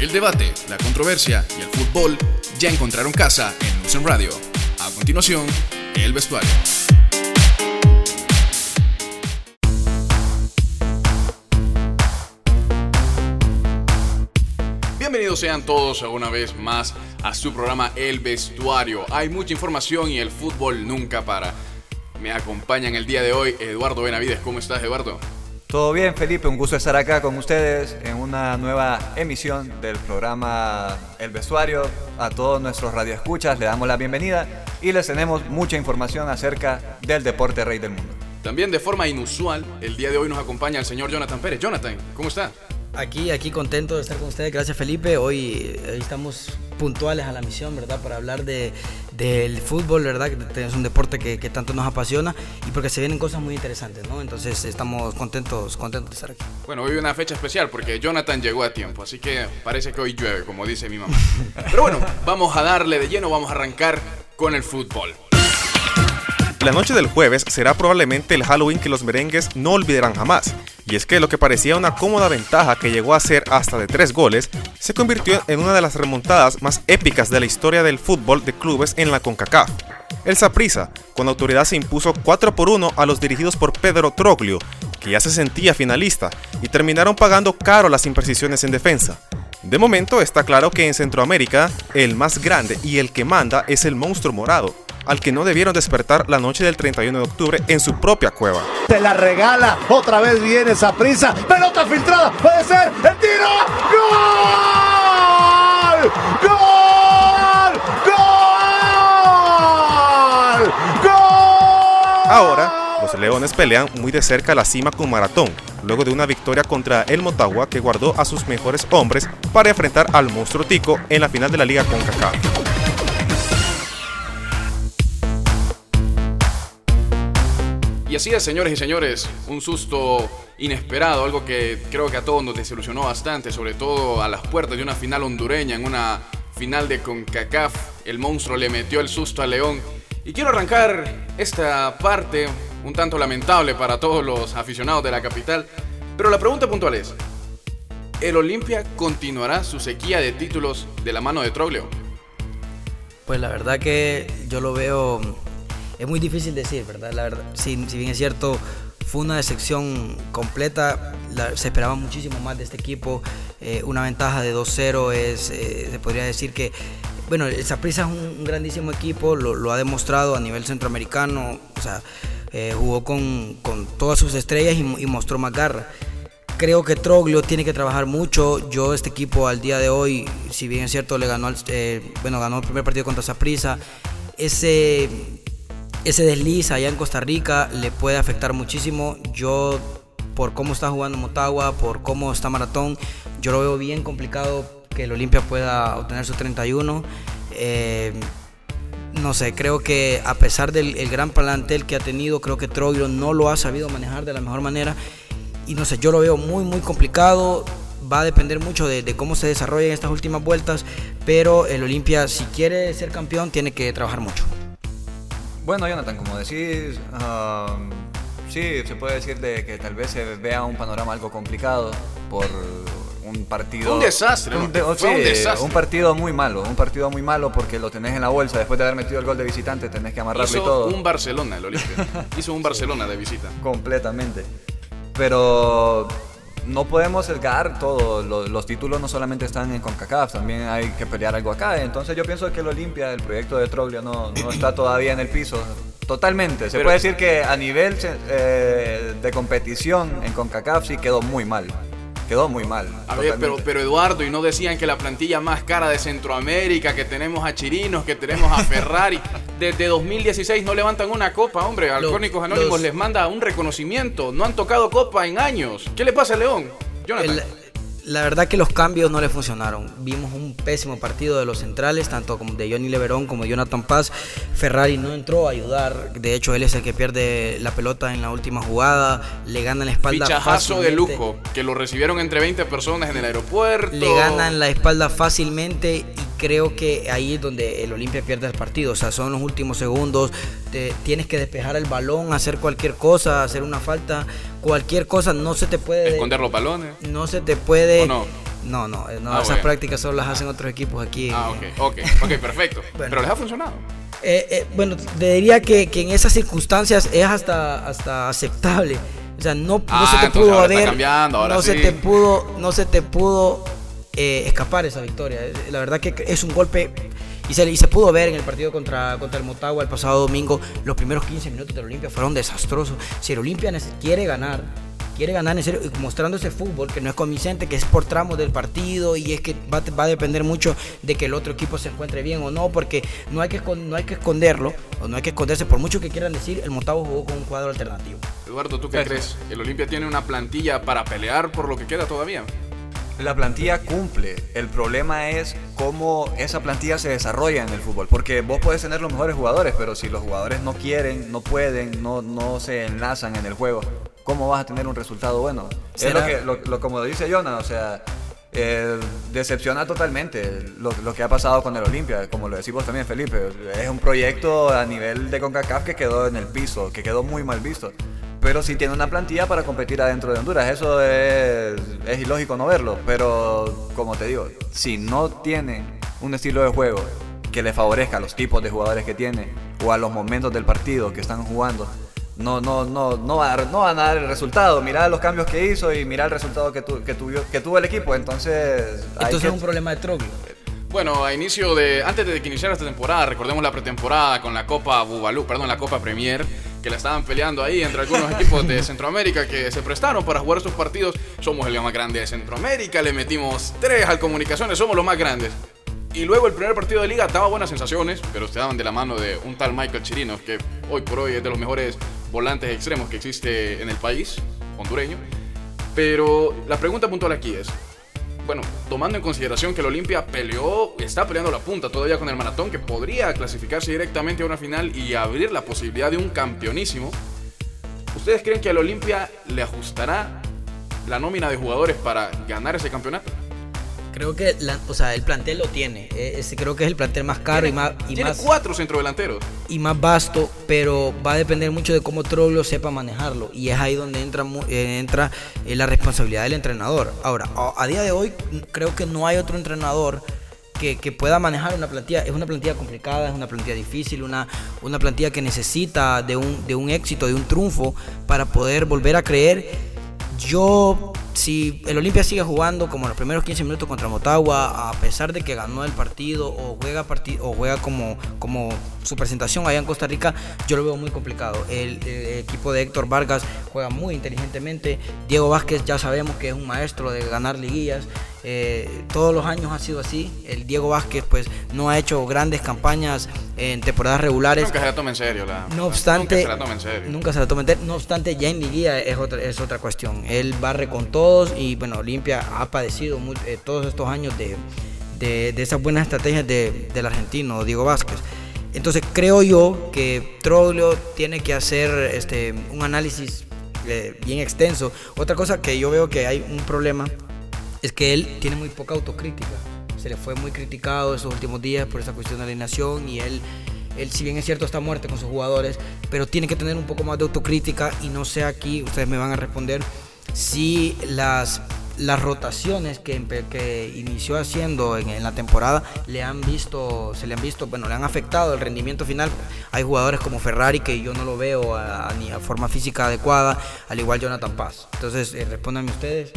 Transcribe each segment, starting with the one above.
El debate, la controversia y el fútbol ya encontraron casa en Lucen Radio. A continuación, el vestuario. Bienvenidos sean todos una vez más a su programa El Vestuario. Hay mucha información y el fútbol nunca para. Me acompañan el día de hoy Eduardo Benavides. ¿Cómo estás, Eduardo? Todo bien, Felipe. Un gusto estar acá con ustedes en una nueva emisión del programa El Vestuario. A todos nuestros radioescuchas le damos la bienvenida y les tenemos mucha información acerca del deporte rey del mundo. También de forma inusual, el día de hoy nos acompaña el señor Jonathan Pérez. Jonathan, ¿cómo está? Aquí, aquí contento de estar con ustedes. Gracias, Felipe. Hoy, estamos puntuales a la misión, ¿verdad? Para hablar de, del fútbol, ¿verdad? Que es un deporte que, que, tanto nos apasiona y porque se vienen cosas muy interesantes, ¿no? Entonces estamos contentos, contentos de estar aquí. Bueno, hoy una fecha especial porque Jonathan llegó a tiempo, así que parece que hoy llueve, como dice mi mamá. Pero bueno, vamos a darle de lleno, vamos a arrancar con el fútbol. La noche del jueves será probablemente el Halloween que los merengues no olvidarán jamás. Y es que lo que parecía una cómoda ventaja que llegó a ser hasta de tres goles, se convirtió en una de las remontadas más épicas de la historia del fútbol de clubes en la CONCACAF. El Saprissa, con autoridad se impuso 4 por 1 a los dirigidos por Pedro Troglio, que ya se sentía finalista, y terminaron pagando caro las imprecisiones en defensa. De momento está claro que en Centroamérica, el más grande y el que manda es el monstruo morado, al que no debieron despertar la noche del 31 de octubre en su propia cueva. Se la regala, otra vez viene esa prisa, pelota filtrada, puede ser, el tiro, ¡Gol! ¡Gol! ¡Gol! ¡Gol! Ahora, los Leones pelean muy de cerca la cima con Maratón, luego de una victoria contra el Motagua que guardó a sus mejores hombres para enfrentar al monstruo Tico en la final de la Liga con Y así es, señores y señores, un susto inesperado, algo que creo que a todos nos desilusionó bastante, sobre todo a las puertas de una final hondureña, en una final de CONCACAF. El monstruo le metió el susto a León. Y quiero arrancar esta parte un tanto lamentable para todos los aficionados de la capital. Pero la pregunta puntual es, ¿el Olimpia continuará su sequía de títulos de la mano de Troglio? Pues la verdad que yo lo veo es muy difícil decir, ¿verdad? La verdad, si, bien es cierto, fue una decepción completa, se esperaba muchísimo más de este equipo, eh, una ventaja de 2-0 es, eh, se podría decir que, bueno, el Saprissa es un, grandísimo equipo, lo, ha demostrado a nivel centroamericano, o sea, eh, jugó con, con, todas sus estrellas y, mostró más garra. Creo que Troglio tiene que trabajar mucho. Yo este equipo al día de hoy, si bien es cierto, le ganó, bueno, ganó el primer partido contra Saprissa. Ese ese desliz allá en Costa Rica le puede afectar muchísimo. Yo, por cómo está jugando Motagua, por cómo está Maratón, yo lo veo bien complicado que el Olimpia pueda obtener su 31. Eh, no sé, creo que a pesar del gran plantel que ha tenido, creo que Troglio no lo ha sabido manejar de la mejor manera. Y no sé, yo lo veo muy, muy complicado. Va a depender mucho de, de cómo se desarrollen estas últimas vueltas. Pero el Olimpia, si quiere ser campeón, tiene que trabajar mucho. Bueno, Jonathan, como decís, sí, se puede decir de que tal vez se vea un panorama algo complicado por un partido. Un desastre, un, desastre. un partido muy malo, un partido muy malo porque lo tenés en la bolsa. Después de haber metido el gol de visitante, tenés que amarrarlo y todo. Un Barcelona, el Olimpia. Hizo un Barcelona de visita. Completamente. Pero no podemos sesgar todo. Los, títulos no solamente están en CONCACAF, también hay que pelear algo acá. Entonces yo pienso que el Olimpia, el proyecto de Troglio, no, no está todavía en el piso. Totalmente. Se puede decir que a nivel eh, de competición en CONCACAF sí quedó muy mal. Quedó muy mal. A ver, pero, pero Eduardo, y no decían que la plantilla más cara de Centroamérica, que tenemos a Chirinos, que tenemos a Ferrari. Desde 2016 no levantan una copa, hombre. Alcohólicos Anónimos les manda un reconocimiento. No han tocado copa en años. ¿Qué le pasa a León? Jonathan la verdad que los cambios no le funcionaron. Vimos un pésimo partido de los centrales, tanto como de Johnny Leverón como de Jonathan Paz. Ferrari no entró a ayudar. De hecho, él es el que pierde la pelota en la última jugada. Le gana la espalda Fichajazo de lujo, que lo recibieron entre 20 personas en el aeropuerto. Le ganan la espalda fácilmente y creo que ahí es donde el Olimpia pierde el partido. O sea, son los últimos segundos. tienes que despejar el balón, hacer cualquier cosa, hacer una falta cualquier cosa no se te puede esconder los balones no se te puede No, no, eh, no Ah, esas prácticas solo las hacen otros equipos aquí. Ah, ok, ok, ok, perfecto. Bueno. Pero les ha funcionado. Eh, eh, bueno, te diría que, que en esas circunstancias es hasta, hasta aceptable. O sea, no, no Ah, se te pudo ahora está haber, cambiando, ahora no se sí. te pudo, no se te pudo eh, escapar esa victoria. Eh, La verdad que es un golpe y se, y se pudo ver en el partido contra, contra el Motagua el pasado domingo. Los primeros 15 minutos del Olimpia fueron desastrosos. Si el Olimpia quiere ganar, quiere ganar en serio, mostrando ese fútbol que no es convincente, que es por tramos del partido y es que va, a- va a depender mucho de que el otro equipo se encuentre bien o no, porque no hay que, no hay que esconderlo, o no hay que esconderse, por mucho que quieran decir, el Motagua jugó con un cuadro alternativo. Eduardo, ¿tú qué crees? ¿El Olimpia tiene una plantilla para pelear por lo que queda todavía? La plantilla cumple. El problema es cómo esa plantilla se desarrolla en el fútbol. Porque vos podés tener los mejores jugadores, pero si los jugadores no quieren, no pueden, no, no se enlazan en el juego, ¿cómo vas a tener un resultado bueno? Es lo que, lo, lo- como dice Jonah, o sea, eh, decepciona totalmente lo, lo que ha pasado con el Olimpia, como lo decimos también Felipe. Es un proyecto a nivel de CONCACAF que quedó en el piso, que quedó muy mal visto. Pero sí tiene una plantilla para competir adentro de Honduras. Eso es, es ilógico no verlo. Pero como te digo, si no tiene un estilo de juego que le favorezca a los tipos de jugadores que tiene o a los momentos del partido que están jugando, no, no, no, no, va a dar, no van a dar el resultado. Mirá los cambios que hizo y mirá el resultado que, tu- que, tuvo, que tuvo el equipo. Entonces, hay Entonces que- es un problema de Troglio. Bueno, a inicio de. Antes de que iniciara esta temporada, recordemos la pretemporada con la Copa Bubalú, perdón, la Copa Premier, que la estaban peleando ahí entre algunos equipos de Centroamérica que se prestaron para jugar sus partidos. Somos el más grande de Centroamérica, le metimos tres al Comunicaciones, somos los más grandes. Y luego el primer partido de liga daba buenas sensaciones, pero estaban de la mano de un tal Michael Chirinos, que hoy por hoy es de los mejores volantes extremos que existe en el país, hondureño. Pero la pregunta puntual aquí es, bueno, tomando en consideración que el Olimpia peleó, está peleando la punta todavía con el maratón, que podría clasificarse directamente a una final y abrir la posibilidad de un campeonísimo, ¿ustedes creen que al Olimpia le ajustará la nómina de jugadores para ganar ese campeonato? Creo que la- o sea, el plantel lo tiene. Ese creo que es el plantel más caro y más, y Tiene más, cuatro centrodelanteros. y más vasto, pero va a depender mucho de cómo Troglio sepa manejarlo. Y es ahí donde entra, eh, entra eh, la responsabilidad del entrenador. Ahora, a, día de hoy creo que no hay otro entrenador que, que pueda manejar una plantilla. Es una plantilla complicada, es una plantilla difícil, una, una plantilla que necesita de un, de un éxito, de un triunfo para poder volver a creer. Yo, si el Olimpia sigue jugando como los primeros 15 minutos contra Motagua, a pesar de que ganó el partido o juega, parti- o juega como, como su presentación allá en Costa Rica, yo lo veo muy complicado. El, el equipo de Héctor Vargas juega muy inteligentemente. Diego Vázquez ya sabemos que es un maestro de ganar liguillas. Eh, todos los años ha sido así. El Diego Vázquez pues no ha hecho grandes campañas en temporadas regulares. Nunca se la toma en serio. La, No obstante, Nunca se la toma en serio. nunca se la toma en serio. No obstante, ya en liguilla es otra, es otra cuestión. Él barre con todos y bueno, Olimpia ha padecido eh, todos estos años de, de- de esas buenas estrategias de- del argentino Diego Vázquez. Entonces creo yo que Troglio tiene que hacer este, un análisis eh, bien extenso. Otra cosa que yo veo que hay un problema es que él tiene muy poca autocrítica. Se le fue muy criticado esos últimos días por esa cuestión de alineación y él, él si bien es cierto está muerto con sus jugadores, pero tiene que tener un poco más de autocrítica y no sé aquí, ustedes me van a responder, si las, las rotaciones que, que inició haciendo en, la temporada le han visto, se le han visto, bueno, le han afectado el rendimiento final. Hay jugadores como Ferrari que yo no lo veo a- ni a forma física adecuada, al igual Jonathan Paz. Entonces, eh, respóndanme ustedes.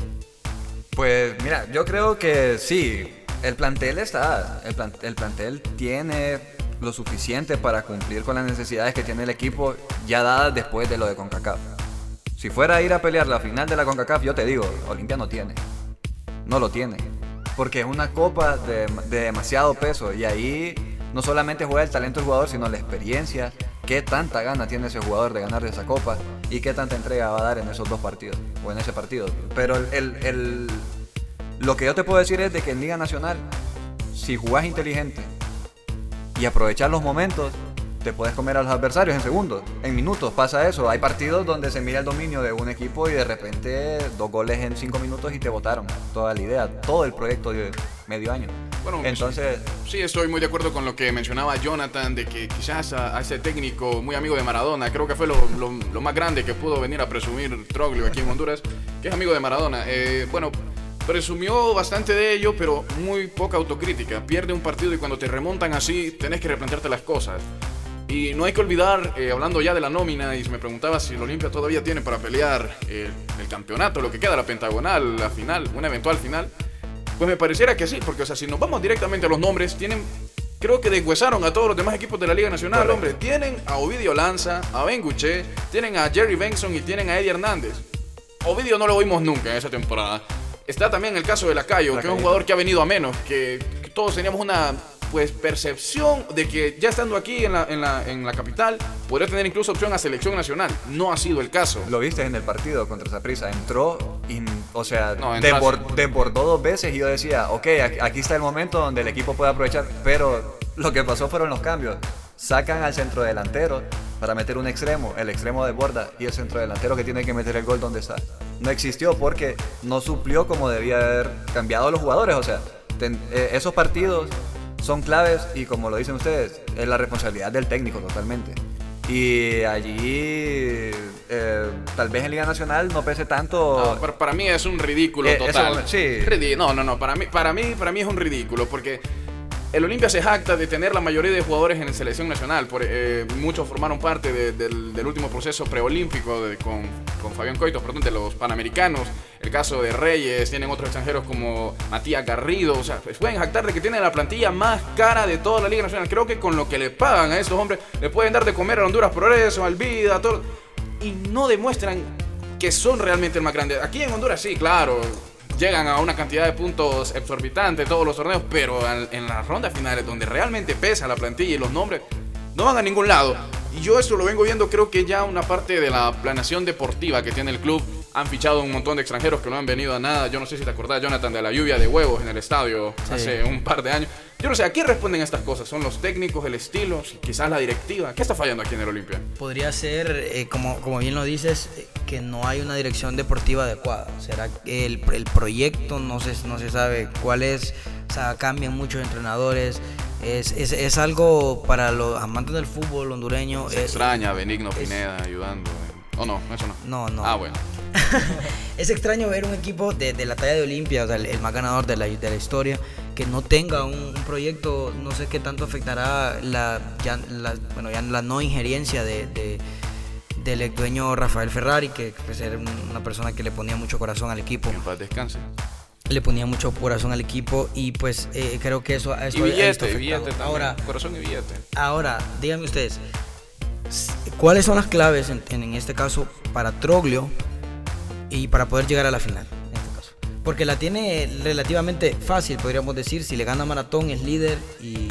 Pues mira, yo creo que sí, el plantel está, el, plan- el plantel tiene lo suficiente para cumplir con las necesidades que tiene el equipo ya dadas después de lo de CONCACAF. Si fuera a ir a pelear la final de la CONCACAF, yo te digo, Olimpia no tiene. No lo tiene. Porque es una copa de demasiado peso y ahí no solamente juega el talento del jugador, sino la experiencia, qué tanta gana tiene ese jugador de ganar esa copa y qué tanta entrega va a dar en esos dos partidos o en ese partido. Pero el, el- lo que yo te puedo decir es de que en Liga Nacional, si jugás inteligente y aprovechar los momentos, te puedes comer a los adversarios en segundos, en minutos pasa eso. Hay partidos donde se mira el dominio de un equipo y de repente dos goles en cinco minutos y te votaron toda la idea, todo el proyecto de medio año. Bueno, Entonces, Sí, estoy muy de acuerdo con lo que mencionaba Jonathan, de que quizás a, a ese técnico muy amigo de Maradona, creo que fue lo, lo- lo más grande que pudo venir a presumir Troglio aquí en Honduras, que es amigo de Maradona. Eh, bueno, presumió bastante de ello, pero muy poca autocrítica. Pierde un partido y cuando te remontan así, tenés que replantearte las cosas. Y no hay que olvidar, eh, hablando ya de la nómina, y me preguntaba si el Olimpia todavía tiene para pelear eh, el campeonato, lo que queda, la pentagonal, la final, una eventual final. Pues me pareciera que sí, porque o sea, si nos vamos directamente a los nombres, tienen, creo que deshuesaron a todos los demás equipos de la Liga Nacional, hombre. Tienen a Ovidio Lanza, a Ben Guché, tienen a Jerry Benson y tienen a Eddie Hernández. Ovidio no lo vimos nunca en esa temporada. Está también el caso de Lacayo, que es un jugador que ha venido a menos, que, que todos teníamos una pues percepción de que ya estando aquí en la, en la, en la capital podría tener incluso opción a selección nacional. No ha sido el caso. Lo viste en el partido contra Zaprisa, entró, y, o sea, No, desbordó dos veces y yo decía, ok, aquí- está el momento donde el equipo puede aprovechar, pero lo que pasó fueron los cambios. Sacan al centro delantero para meter un extremo, el extremo desborda y el centro delantero que tiene que meter el gol donde está. No existió porque no suplió como debía haber cambiado los jugadores, o sea, ten- eh, esos partidos son claves y como lo dicen ustedes, es la responsabilidad del técnico totalmente. Y allí, eh, tal vez en Liga Nacional no pese tanto. No, para, mí es un ridículo Eh, total. eso, sí. No, no, no. Para mí, para mí, para mí es un ridículo porque el Olimpia se jacta de tener la mayoría de jugadores en la selección nacional. Por, eh, muchos formaron parte de- del, último proceso preolímpico con, con Fabián Coito, perdón, de los panamericanos. El caso de Reyes, tienen otros extranjeros como Matías Garrido. O sea, pues pueden jactar de que tienen la plantilla más cara de toda la Liga Nacional. Creo que con lo que le pagan a estos hombres, le pueden dar de comer a Honduras Progreso, al Vida, todo. Y no demuestran que son realmente el más grande. Aquí en Honduras sí, claro, llegan a una cantidad de puntos exorbitante todos los torneos, pero en las rondas finales donde realmente pesa la plantilla y los nombres, no van a ningún lado. Y yo esto lo vengo viendo, creo que ya una parte de la planeación deportiva que tiene el club. Han fichado un montón de extranjeros que no han venido a nada. Yo no sé si te acordás, Jonathan, de la lluvia de huevos en el estadio Sí. hace un par de años. Yo no sé, ¿a quién responden estas cosas? ¿Son los técnicos, el estilo, quizás la directiva? ¿Qué está fallando aquí en el Olimpia? Podría ser, eh, como, como bien lo dices, que no hay una dirección deportiva adecuada. Será que el, el proyecto no se, no se sabe cuál es, o sea, cambian muchos entrenadores. Es, es, es algo para los amantes del fútbol hondureño. Se eh, extraña Benigno Pineda ayudando. eh. ¿O no? Eso no. No, no. Ah, bueno. es extraño ver un equipo de, de la talla de Olimpia, o sea, el, el más ganador de la, de la historia, que no tenga un, un proyecto, no sé qué tanto afectará la, ya, la- bueno, ya la no injerencia de, de- del ex dueño Rafael Ferrari, que pues, era una persona que le ponía mucho corazón al equipo, en paz descanse. le ponía mucho corazón al equipo y pues eh, creo que eso, eso Y billete. Ahora, Corazón y billete. Ahora, díganme ustedes, ¿cuáles son las claves en, este caso para Troglio y para poder llegar a la final? En este caso? Porque la tiene relativamente fácil, podríamos decir. Si le gana Maratón, es líder y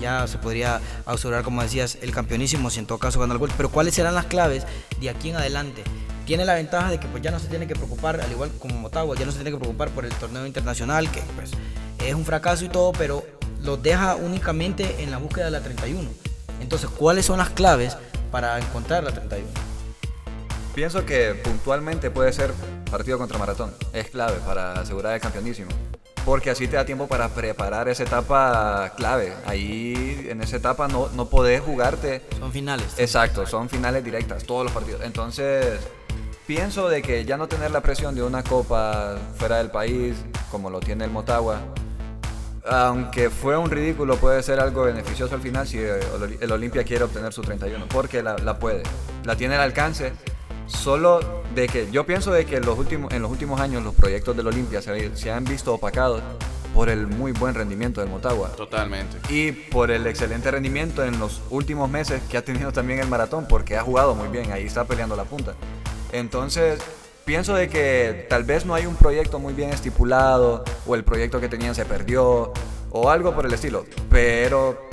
ya se podría asegurar, como decías, el campeonísimo si en todo caso gana el gol. Pero ¿cuáles serán las claves de aquí en adelante? Tiene la ventaja de que pues, ya no se tiene que preocupar, al igual como Motagua, ya no se tiene que preocupar por el torneo internacional, que pues es un fracaso y todo, pero los deja únicamente en la búsqueda de la 31. Entonces, ¿cuáles son las claves para encontrar la 31? Pienso que puntualmente puede ser partido contra Maratón. Es clave para asegurar el campeonísimo. Porque así te da tiempo para preparar esa etapa clave. Ahí en esa etapa no, no podés jugarte. Son finales. Exacto, son finales directas, todos los partidos. Entonces, pienso de que ya no tener la presión de una copa fuera del país, como lo tiene el Motagua, aunque fue un ridículo, puede ser algo beneficioso al final si el, Olimpia quiere obtener su 31, porque la, la puede. La tiene al alcance. Solo de que yo pienso de que en los últimos, en los últimos años los proyectos del Olimpia se, se han visto opacados por el muy buen rendimiento del Motagua Totalmente. y por el excelente rendimiento en los últimos meses que ha tenido también el maratón, porque ha jugado muy bien, ahí está peleando la punta. Entonces, pienso de que tal vez no hay un proyecto muy bien estipulado, o el proyecto que tenían se perdió, o algo por el estilo, pero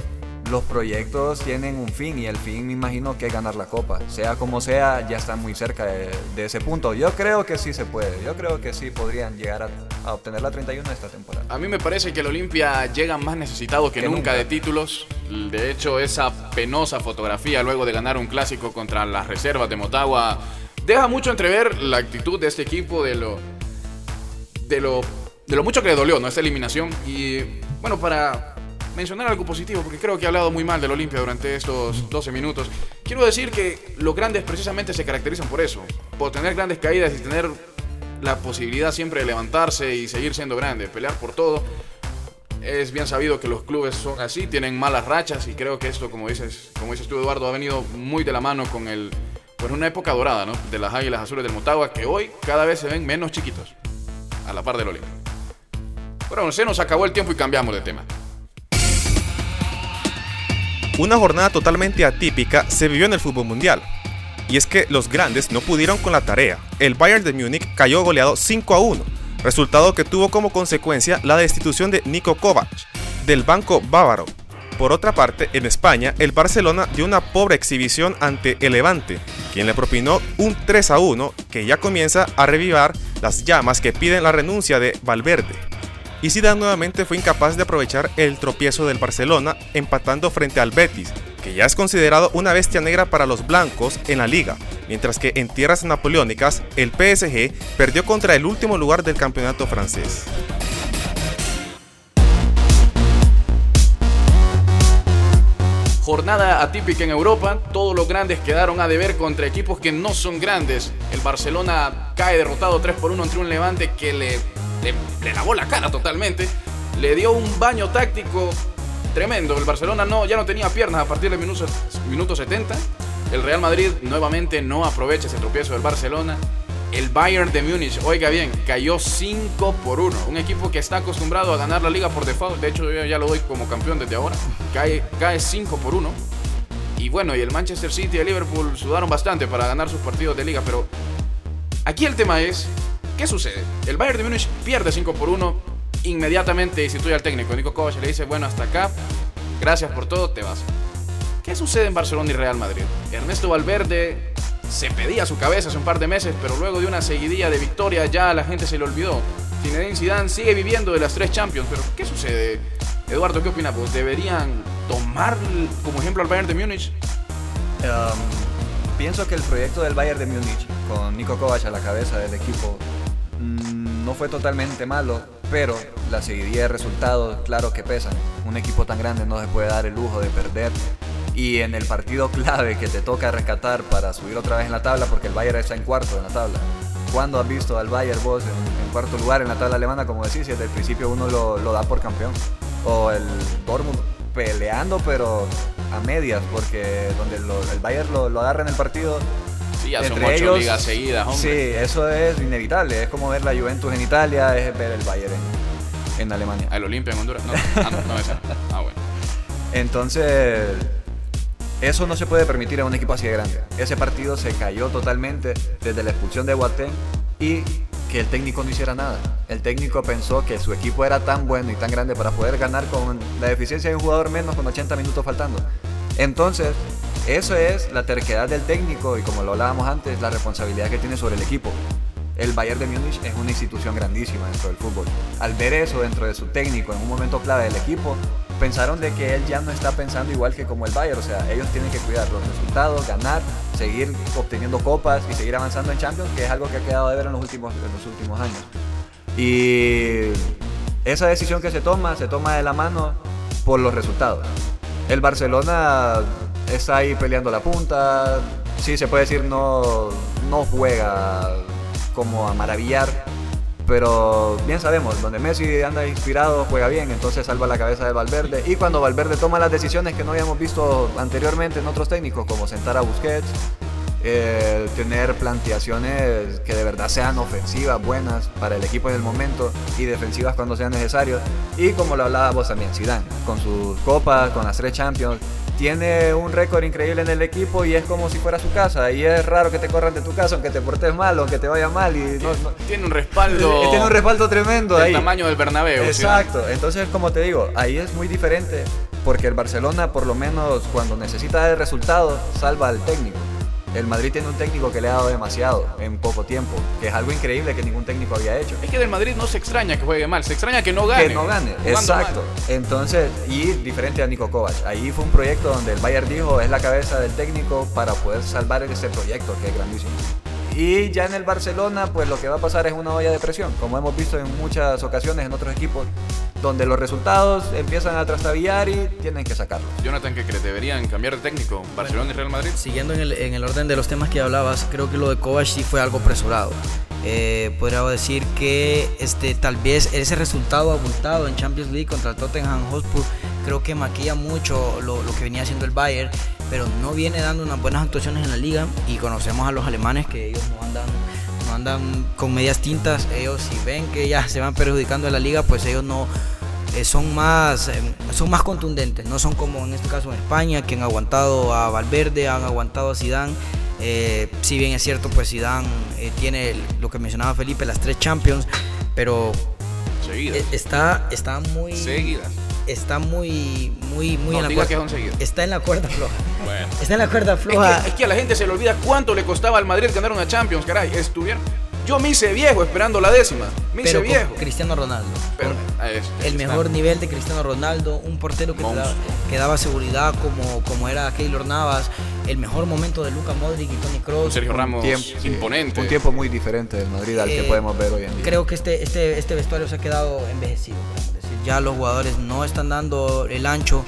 los proyectos tienen un fin y el fin me imagino que es ganar la copa. Sea como sea, ya están muy cerca de, de ese punto. Yo creo que sí se puede, yo creo que sí podrían llegar a, a obtener la 31 esta temporada. A mí me parece que el Olimpia llega más necesitado que, Que nunca, nunca. de títulos. De hecho, esa penosa fotografía luego de ganar un clásico contra las reservas de Motagua deja mucho entrever la actitud de este equipo, de lo, de lo, de lo mucho que le dolió ¿no? esta eliminación. Y bueno, para mencionar algo positivo, porque creo que he hablado muy mal del Olimpia durante estos 12 minutos, quiero decir que los grandes precisamente se caracterizan por eso, por tener grandes caídas y tener la posibilidad siempre de levantarse y seguir siendo grande, pelear por todo. Es bien sabido que los clubes son así, tienen malas rachas y creo que esto, como dices, como dices tú Eduardo, ha venido muy de la mano con el, pues una época dorada, ¿no? De las Águilas Azules del Motagua que hoy cada vez se ven menos chiquitos, a la par del Olimpia. Bueno, se nos acabó el tiempo y cambiamos de tema. Una jornada totalmente atípica se vivió en el fútbol mundial. Y es que los grandes no pudieron con la tarea. El Bayern de Múnich cayó goleado 5 a 1, resultado que tuvo como consecuencia la destitución de Niko Kovac del banco bávaro. Por otra parte, en España, el Barcelona dio una pobre exhibición ante el Levante, quien le propinó un 3 a 1 que ya comienza a revivar las llamas que piden la renuncia de Valverde y Zidane nuevamente fue incapaz de aprovechar el tropiezo del Barcelona empatando frente al Betis, que ya es considerado una bestia negra para los blancos en la liga, mientras que en tierras napoleónicas el PSG perdió contra el último lugar del campeonato francés. Jornada atípica en Europa, todos los grandes quedaron a deber contra equipos que no son grandes. El Barcelona cae derrotado 3 por 1 entre un Levante que le le, lavó la cara totalmente, le dio un baño táctico tremendo. El Barcelona no, ya no tenía piernas a partir del minuto, minuto 70. El Real Madrid nuevamente no aprovecha ese tropiezo del Barcelona. El Bayern de Múnich, oiga bien, cayó 5 por 1. Un equipo que está acostumbrado a ganar la liga por default. De hecho, yo ya lo doy como campeón desde ahora. Cae, cae 5 por 1. Y bueno, y el Manchester City y el Liverpool sudaron bastante para ganar sus partidos de liga. Pero aquí el tema es ¿Qué sucede? El Bayern de Múnich pierde 5 por 1, inmediatamente instituye al técnico Nico Kovac le dice, bueno, hasta acá, gracias por todo, te vas. ¿Qué sucede en Barcelona y Real Madrid? Ernesto Valverde se pedía su cabeza hace un par de meses, pero luego de una seguidilla de victorias ya la gente se le olvidó. Zinedine Zidane sigue viviendo de las tres Champions, pero ¿qué sucede? Eduardo, ¿qué opinas? Pues deberían tomar como ejemplo al Bayern de Múnich. Um, pienso que el proyecto del Bayern de Múnich, con Nico Kovac a la cabeza del equipo, Mm, no fue totalmente malo, pero la seguidilla de resultados, claro que pesan. Un equipo tan grande no se puede dar el lujo de perder. Y en el partido clave que te toca rescatar para subir otra vez en la tabla, porque el Bayern está en cuarto en la tabla. ¿Cuándo has visto al Bayern vos en, cuarto lugar en la tabla alemana? Como decís, desde el principio uno lo, da por campeón. O el Dortmund peleando, pero a medias, porque donde el Bayern lo, lo agarra en el partido, Son ocho ligas seguidas, Sí, eso es inevitable. Es como ver la Juventus en Italia, es ver el Bayern en, Alemania. El Olimpia en Honduras. No, ah, no, no Ah, bueno. Entonces, eso no se puede permitir a un equipo así de grande. Ese partido se cayó totalmente desde la expulsión de Boateng y que el técnico no hiciera nada. El técnico pensó que su equipo era tan bueno y tan grande para poder ganar con la deficiencia de un jugador menos con 80 minutos faltando. Entonces, eso es la terquedad del técnico y como lo hablábamos antes, la responsabilidad que tiene sobre el equipo. El Bayern de Múnich es una institución grandísima dentro del fútbol. Al ver eso dentro de su técnico en un momento clave del equipo, pensaron de que él ya no está pensando igual que como el Bayern, o sea, ellos tienen que cuidar los resultados, ganar, seguir obteniendo copas y seguir avanzando en Champions, que es algo que ha quedado de ver en los últimos, en los últimos años. Y esa decisión que se toma, se toma de la mano por los resultados. El Barcelona está ahí peleando la punta. Sí, se puede decir, no, no juega como a maravillar. Pero bien sabemos, donde Messi anda inspirado, juega bien, entonces salva la cabeza de Valverde. Y cuando Valverde toma las decisiones que no habíamos visto anteriormente en otros técnicos, como sentar a Busquets, eh, tener planteaciones que de verdad sean ofensivas, buenas para el equipo en el momento y defensivas cuando sea necesario. Y como lo hablábamos también, Zidane, con sus copas, con las tres Champions, tiene un récord increíble en el equipo y es como si fuera su casa. Y es raro que te corran de tu casa, aunque te portes mal, aunque te vaya mal. Y tiene un respaldo. Tiene un respaldo tremendo El tamaño del Bernabéu. Exacto. Entonces, como te digo, ahí es muy diferente porque el Barcelona, por lo menos cuando necesita el resultado, salva al técnico. El Madrid tiene un técnico que le ha dado demasiado en poco tiempo, que es algo increíble que ningún técnico había hecho. Es que del Madrid no se extraña que juegue mal, se extraña que no gane. Que no gane, exacto. Entonces, y diferente a Nico Kovac, ahí fue un proyecto donde el Bayern dijo es la cabeza del técnico para poder salvar ese proyecto que es grandísimo. Y ya en el Barcelona, pues lo que va a pasar es una olla de presión, como hemos visto en muchas ocasiones en otros equipos, donde los resultados empiezan a trastabillar y tienen que sacarlos. Jonathan, ¿qué crees? ¿Deberían cambiar de técnico Barcelona y Real Madrid? Siguiendo en el, en el, orden de los temas que hablabas, creo que lo de Kovac sí fue algo apresurado. Eh, podría decir que este, tal vez ese resultado abultado en Champions League contra el Tottenham Hotspur creo que maquilla mucho lo, lo, que venía haciendo el Bayern, pero no viene dando unas buenas actuaciones en la liga y conocemos a los alemanes que ellos no andan, no andan con medias tintas, ellos si ven que ya se van perjudicando en la liga, pues ellos no eh, son más eh, son más contundentes, no son como en este caso en España que han aguantado a Valverde, han aguantado a Zidane. Eh, si bien es cierto, pues Zidane tiene lo que mencionaba Felipe, las tres Champions, pero está, está muy seguidas está muy, muy, muy no, en la diga cuerda. Que está en la cuerda floja. Bueno. Está en la cuerda floja. Es que, es que, a la gente se le olvida cuánto le costaba al Madrid ganar una Champions, caray. Estuvieron. Yo me hice viejo esperando la décima. Me hice Pero viejo. Cristiano Ronaldo. Pero, es, el mejor nivel de Cristiano Ronaldo, un portero que, daba, que daba, seguridad como, como era Keylor Navas, el mejor momento de Luca Modric y Toni Kroos. Sergio Ramos tiempo, imponente. Un tiempo muy diferente del Madrid al eh, que podemos ver hoy en día. Creo que este, este, este vestuario se ha quedado envejecido. Ya los jugadores no están dando el ancho.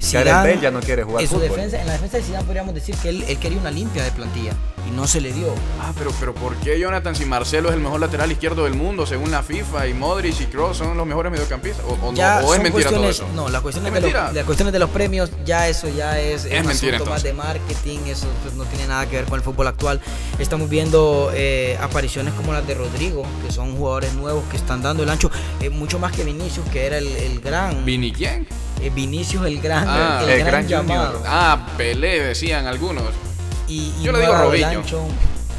Zidane, ya no quiere jugar en, su fútbol. defensa, en la defensa de Zidane podríamos decir que él, él, quería una limpia de plantilla y no se le dio. Ah, pero, pero ¿por qué Jonathan si Marcelo es el mejor lateral izquierdo del mundo según la FIFA y Modric y Kroos son los mejores mediocampistas? ¿O, o, ya no, o es mentira todo cuestiones, eso? No, la cuestión ¿Es de, los, las cuestiones de los premios, ya eso ya es, Es un mentira, asunto más de marketing, eso pues, no tiene nada que ver con el fútbol actual. Estamos viendo eh, apariciones como las de Rodrigo, que son jugadores nuevos que están dando el ancho, eh, mucho más que Vinicius, que era el, el gran... ¿Vini quién? Eh, Vinicius el gran, Ah, el, el gran, gran llamado. junior. Ah, Pelé, decían algunos. Y, y Yo no le digo ha dado el Robinho. ancho,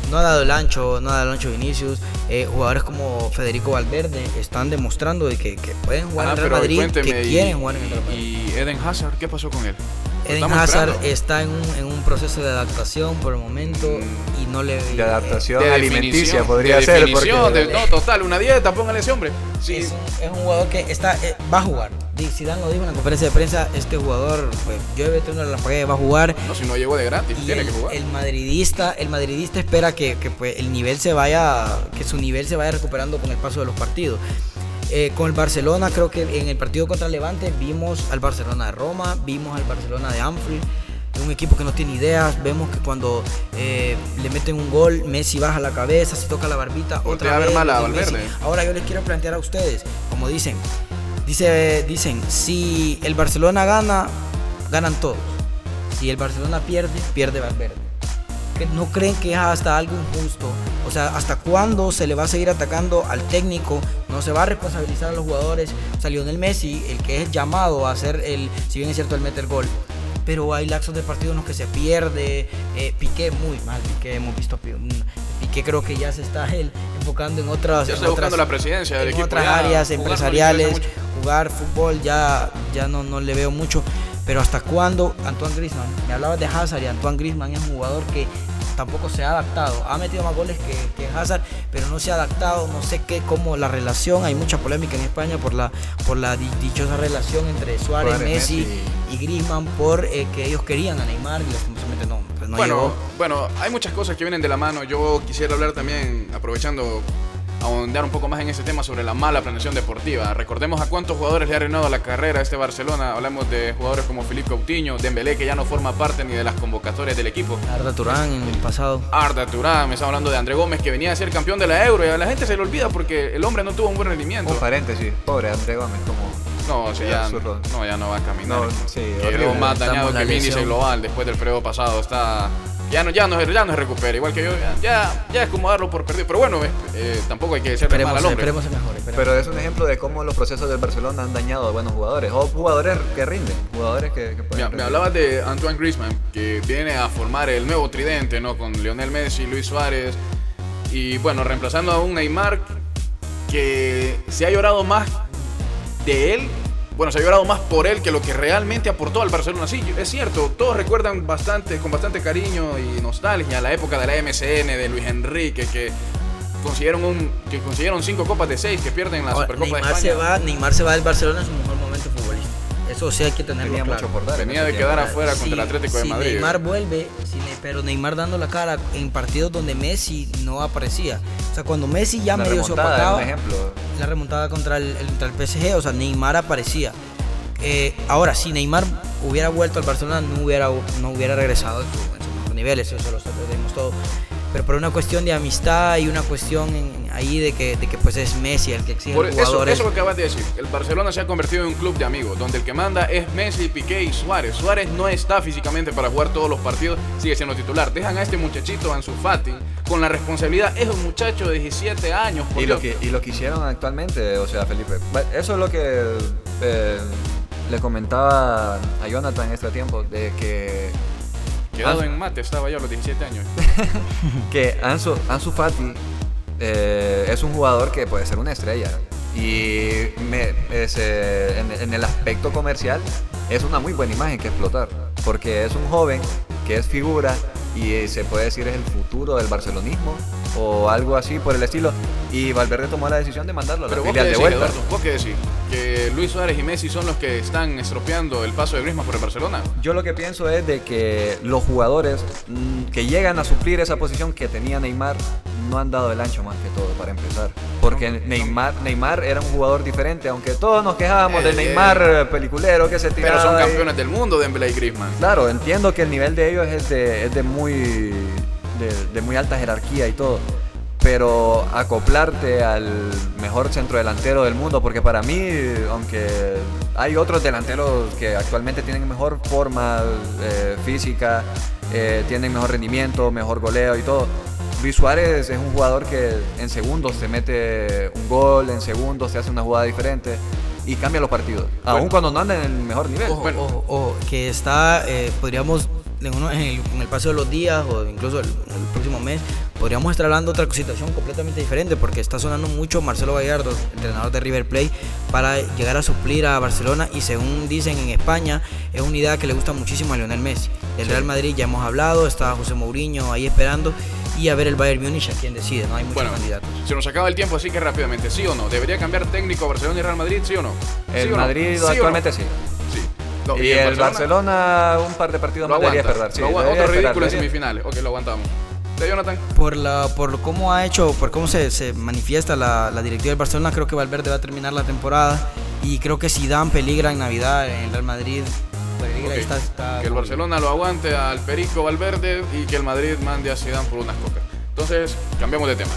no ha dado el ancho, no ha dado el ancho Vinicius. Eh, jugadores como Federico Valverde están demostrando de que, que pueden jugar Ah, en Real Madrid, que y- quieren jugar en el Real Madrid. ¿Y Eden Hazard? ¿Qué pasó con él? Lo Eden estamos Hazard esperando. está en un, en un proceso de adaptación por el momento Mm. y no le De adaptación De alimenticia podría de ser. porque- de- no, total, una dieta, póngale ese hombre. Sí, Es, un, es un jugador que está, eh, va a jugar. Zidane lo dijo en la conferencia de prensa, este jugador, pues llueve, trueno, la pagué, va a jugar. no, si no llegó de gratis, Y tiene el, que jugar. el madridista, el madridista espera que, que, pues, el nivel se vaya, que su nivel se vaya recuperando con el paso de los partidos. Eh, con el Barcelona, creo que en el partido contra Levante vimos al Barcelona de Roma, vimos al Barcelona de Anfield, un equipo que no tiene ideas. Vemos que cuando eh, le meten un gol, Messi baja la cabeza, se toca la barbita, otra a ver vez. mal a y Messi. Valverde. Ahora yo les quiero plantear a ustedes, como dicen, dice, dicen, si el Barcelona gana, ganan todos. Si el Barcelona pierde, pierde Valverde. ¿No creen que es hasta algo injusto? O sea, ¿hasta cuándo se le va a seguir atacando al técnico? No se va a responsabilizar a los jugadores. O sea, Lionel Messi, el que es llamado a hacer el, si bien es cierto, el meter gol. Pero hay lapsos de partido en los que se pierde. Eh, Piqué muy mal, Piqué hemos visto. mm, Piqué creo que ya se está él enfocando en otras, Ya está buscando otras- la presidencia del en equipo. otras áreas empresariales, jugar fútbol ya, ya no, no le veo mucho. Pero hasta cuándo Antoine Griezmann, me hablabas de Hazard y Antoine Griezmann es un jugador que tampoco se ha adaptado. Ha metido más goles que, que Hazard, pero no se ha adaptado. No sé qué, cómo la relación. Hay mucha polémica en España por la, por la di- dichosa relación entre Suárez, Suárez, Messi, Messi. y Griezmann por eh, que ellos querían a Neymar y lastimosamente no, pues no bueno, llegó. bueno, hay muchas cosas que vienen de la mano. Yo quisiera hablar también, aprovechando, ahondar un poco más en ese tema sobre la mala planeación deportiva. Recordemos a cuántos jugadores le ha arruinado la carrera a este Barcelona. Hablamos de jugadores como Felipe Coutinho, Dembélé, que ya no forma parte ni de las convocatorias del equipo. Arda Turán en el pasado. Arda Turán, me estaba hablando de André Gómez, que venía a ser campeón de la Euro. Y a la gente se le olvida porque el hombre no tuvo un buen rendimiento. Un paréntesis, pobre André Gómez, como No, Qué ya, no, ya no va a caminar. No, sí, Quedó más dañado que el índice global después del periodo pasado. Está, ya, no, ya, no, ya no se recupera. Igual que yo, ya, ya, ya es como darlo por perdido. Pero bueno, eh, eh, tampoco hay que ser mal Esperemos, al hombre. esperemos esperemos. Pero es un ejemplo de cómo los procesos del Barcelona han dañado a buenos jugadores. O jugadores que rinden. Jugadores que, que pueden Me, hablabas de Antoine Griezmann, que viene a formar el nuevo tridente, ¿no? Con Lionel Messi, Luis Suárez. Y bueno, reemplazando a un Neymar que se ha llorado más de él. Bueno, se ha llorado más por él que lo que realmente aportó al Barcelona. Sí, es cierto, todos recuerdan bastante, con bastante cariño y nostalgia la época de la MCN, de Luis Enrique, que consiguieron, un, que consiguieron cinco copas de seis, que pierden la Ahora, Supercopa de Neymar España. se va, Neymar se va del Barcelona en su mejor. Eso sí hay que tenerlo Tenía claro. mucho por dar. ese de quedar afuera contra el Atlético de si Madrid. Neymar vuelve, si Ne- pero Neymar dando la cara en partidos donde Messi no aparecía. O sea, cuando Messi ya La medio se remontada, opacaba, un ejemplo. la remontada contra el, contra el PSG, o sea, Neymar aparecía. Eh, ahora, si Neymar hubiera vuelto al Barcelona, no hubiera, no hubiera regresado en su, en su mejor nivel, eso, eso lo sabemos todos. Pero por una cuestión de amistad y una cuestión en- ahí de que, de que pues es Messi el que exige Por los eso, que acabas de decir. El Barcelona se ha convertido en un club de amigos, donde el que manda es Messi, Piqué y Suárez. Suárez no está físicamente para jugar todos los partidos, sigue siendo titular. Dejan a este muchachito, Ansu Fati, con la responsabilidad. Es un muchacho de 17 años. por Y lo, que, y lo que hicieron actualmente, o sea, Felipe, eso es lo que eh, le comentaba a Jonathan este tiempo, de que, Quedado en mate estaba yo a los 17 años. que Ansu, Ansu Fati eh, es un jugador que puede ser una estrella. Y me- es, eh, en, en el aspecto comercial es una muy buena imagen que explotar, porque es un joven que es figura y eh, se puede decir es el futuro del barcelonismo o algo así por el estilo. Y Valverde tomó la decisión de mandarlo a la Pero vos qué filial de decís, vuelta. Eduardo, vos qué decís, que Luis Suárez y Messi son los que están estropeando el paso de Griezmann por el Barcelona. Yo lo que pienso es de que los jugadores mm, que llegan a suplir esa posición que tenía Neymar no han dado el ancho más que todo para empezar. Porque Neymar, Neymar era un jugador diferente, aunque todos nos quejábamos Eh, de Neymar eh, peliculero que se tiraba. Pero son campeones del mundo, Dembélé y Griezmann. Claro, entiendo que el nivel de ellos es de, es de muy de, de muy alta jerarquía y todo. Pero acoplarte al mejor centrodelantero del mundo, porque para mí, aunque hay otros delanteros que actualmente tienen mejor forma eh, física, eh, tienen mejor rendimiento, mejor goleo y todo. Luis Suárez es un jugador que en segundos te mete un gol, en segundos te hace una jugada diferente y cambia los partidos. Aún cuando no anda en el mejor nivel. Ojo, Bueno. ojo, ojo, que está, eh, podríamos, en, uno- en el, el paso de los días o incluso el, el próximo mes, podríamos estar hablando de otra situación completamente diferente porque está sonando mucho Marcelo Gallardo, entrenador de River Plate, para llegar a suplir a Barcelona y según dicen en España, es una idea que le gusta muchísimo a Lionel Messi. El Real Madrid ya hemos hablado, está José Mourinho ahí esperando y a ver el Bayern Múnich a quien decide, no hay muchos Bueno, candidatos. se nos acaba el tiempo, así que rápidamente, ¿sí o no? ¿Debería cambiar técnico Barcelona y Real Madrid, sí o no? El ¿Sí no? Madrid ¿Sí o no? actualmente sí. No, Y el Barcelona, un par de partidos lo más debería aguanta. esperar. Sí, Lo aguanta. debería Otro esperar, ridículo en semifinales. Ok, lo aguantamos. ¿De Jonathan? Por, la, por cómo ha hecho, por cómo se, se manifiesta la, la directiva del Barcelona, creo que Valverde va a terminar la temporada y creo que Zidane peligra en Navidad en el Real Madrid. Peligra Ok. y está- está- Que el Barcelona lo aguante al Perico Valverde y que el Madrid mande a Zidane por unas cocas. Entonces, cambiamos de tema.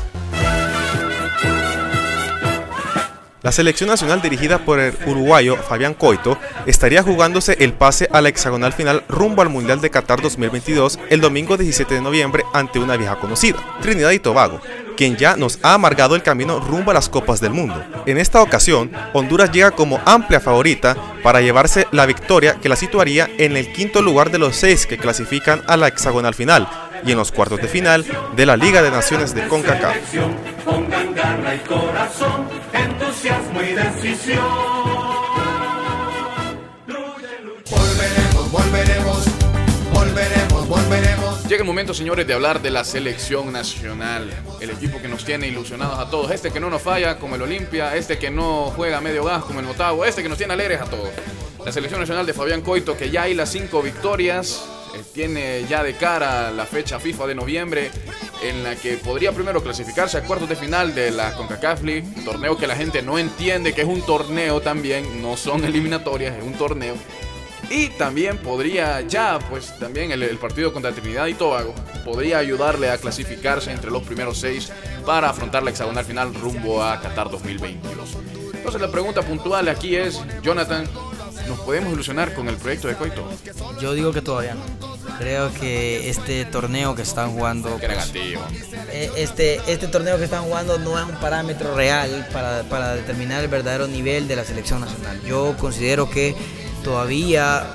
La selección nacional dirigida por el uruguayo Fabián Coito estaría jugándose el pase a la hexagonal final rumbo al Mundial de Qatar 2022 el domingo 17 de noviembre ante una vieja conocida, Trinidad y Tobago, quien ya nos ha amargado el camino rumbo a las Copas del Mundo. En esta ocasión, Honduras llega como amplia favorita para llevarse la victoria que la situaría en el quinto lugar de los seis que clasifican a la hexagonal final y en los cuartos de final de la Liga de Naciones de CONCACAF. Llega el momento, señores, de hablar de la selección nacional. El equipo que nos tiene ilusionados a todos. Este que no nos falla, como el Olimpia. Este que no juega medio gas, como el Motagua. Este que nos tiene alegres a todos. La selección nacional de Fabián Coito, que ya hay las cinco victorias. Eh, Tiene ya de cara la fecha FIFA de noviembre, en la que podría primero clasificarse a cuartos de final de la CONCACAF League, torneo que la gente no entiende que es un torneo también, no son eliminatorias, es un torneo. Y también podría ya, pues también el, el partido contra Trinidad y Tobago podría ayudarle a clasificarse entre los primeros seis para afrontar la hexagonal final rumbo a Qatar 2022. Entonces la pregunta puntual aquí es, Jonathan, ¿nos podemos ilusionar con el proyecto de Coito? Yo digo que todavía no. Creo que este torneo que están jugando... Qué pues, negativo. Eh, Este, este torneo que están jugando no es un parámetro real para, para determinar el verdadero nivel de la selección nacional. Yo considero que todavía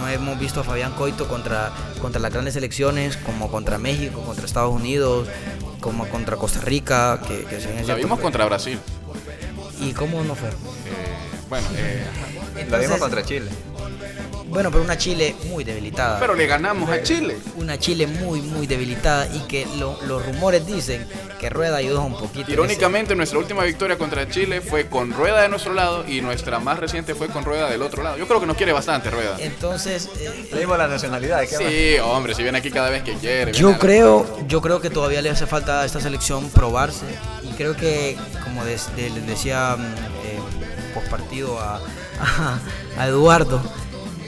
no hemos visto a Fabián Coito contra, contra las grandes selecciones como contra México, contra Estados Unidos, como contra Costa Rica, que, es La vimos contra Brasil. ¿Y cómo no fue? Eh, bueno, eh, La Entonces, vimos contra Chile. Bueno, pero una Chile muy debilitada. pero le ganamos a Chile. una Chile muy, muy debilitada y que lo- los rumores dicen que Rueda ayudó un poquito. Irónicamente, nuestra última victoria contra Chile fue con Rueda de nuestro lado y nuestra más reciente fue con Rueda del otro lado. Yo creo que nos quiere bastante Rueda. Entonces, eh, Le dimos la nacionalidad. ¿qué más? Sí, hombre, si viene aquí cada vez que quiere. yo creo, yo creo que todavía le hace falta a esta selección probarse y creo que, como de- les decía mm, eh, post partido a, a- Eduardo,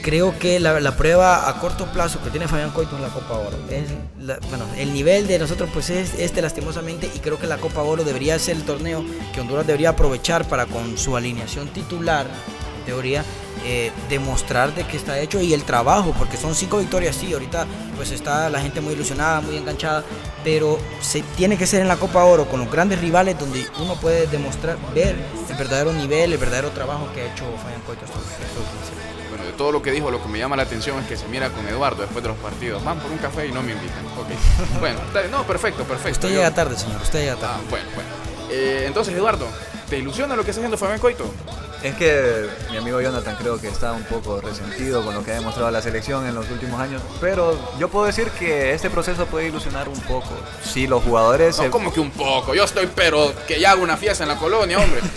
creo que la, prueba a corto plazo que tiene Fabián Coito en la Copa Oro es bueno, el nivel de nosotros pues es este lastimosamente y creo que la Copa Oro debería ser el torneo que Honduras debería aprovechar para con su alineación titular en teoría eh, demostrar de que está hecho y el trabajo porque son cinco victorias sí ahorita pues está la gente muy ilusionada muy enganchada pero se tiene que ser en la Copa Oro con los grandes rivales donde uno puede demostrar ver el verdadero nivel el verdadero trabajo que ha hecho Fabián Coito estos, estos. Bueno, de todo lo que dijo, lo que me llama la atención es que se mira con Eduardo después de los partidos. Van por un café y no me invitan. Ok. Bueno, no, perfecto, perfecto. Usted Yo- llega tarde, señor. Usted llega tarde. Ah, bueno, bueno. Eh, entonces, Eduardo, ¿te ilusiona lo que está haciendo Fabián Coito? Es que mi amigo Jonathan creo que está un poco resentido con lo que ha demostrado la selección en los últimos años, pero yo puedo decir que este proceso puede ilusionar un poco. Si los jugadores... No, se- como que un poco. Yo estoy, pero que ya hago una fiesta en la colonia, hombre.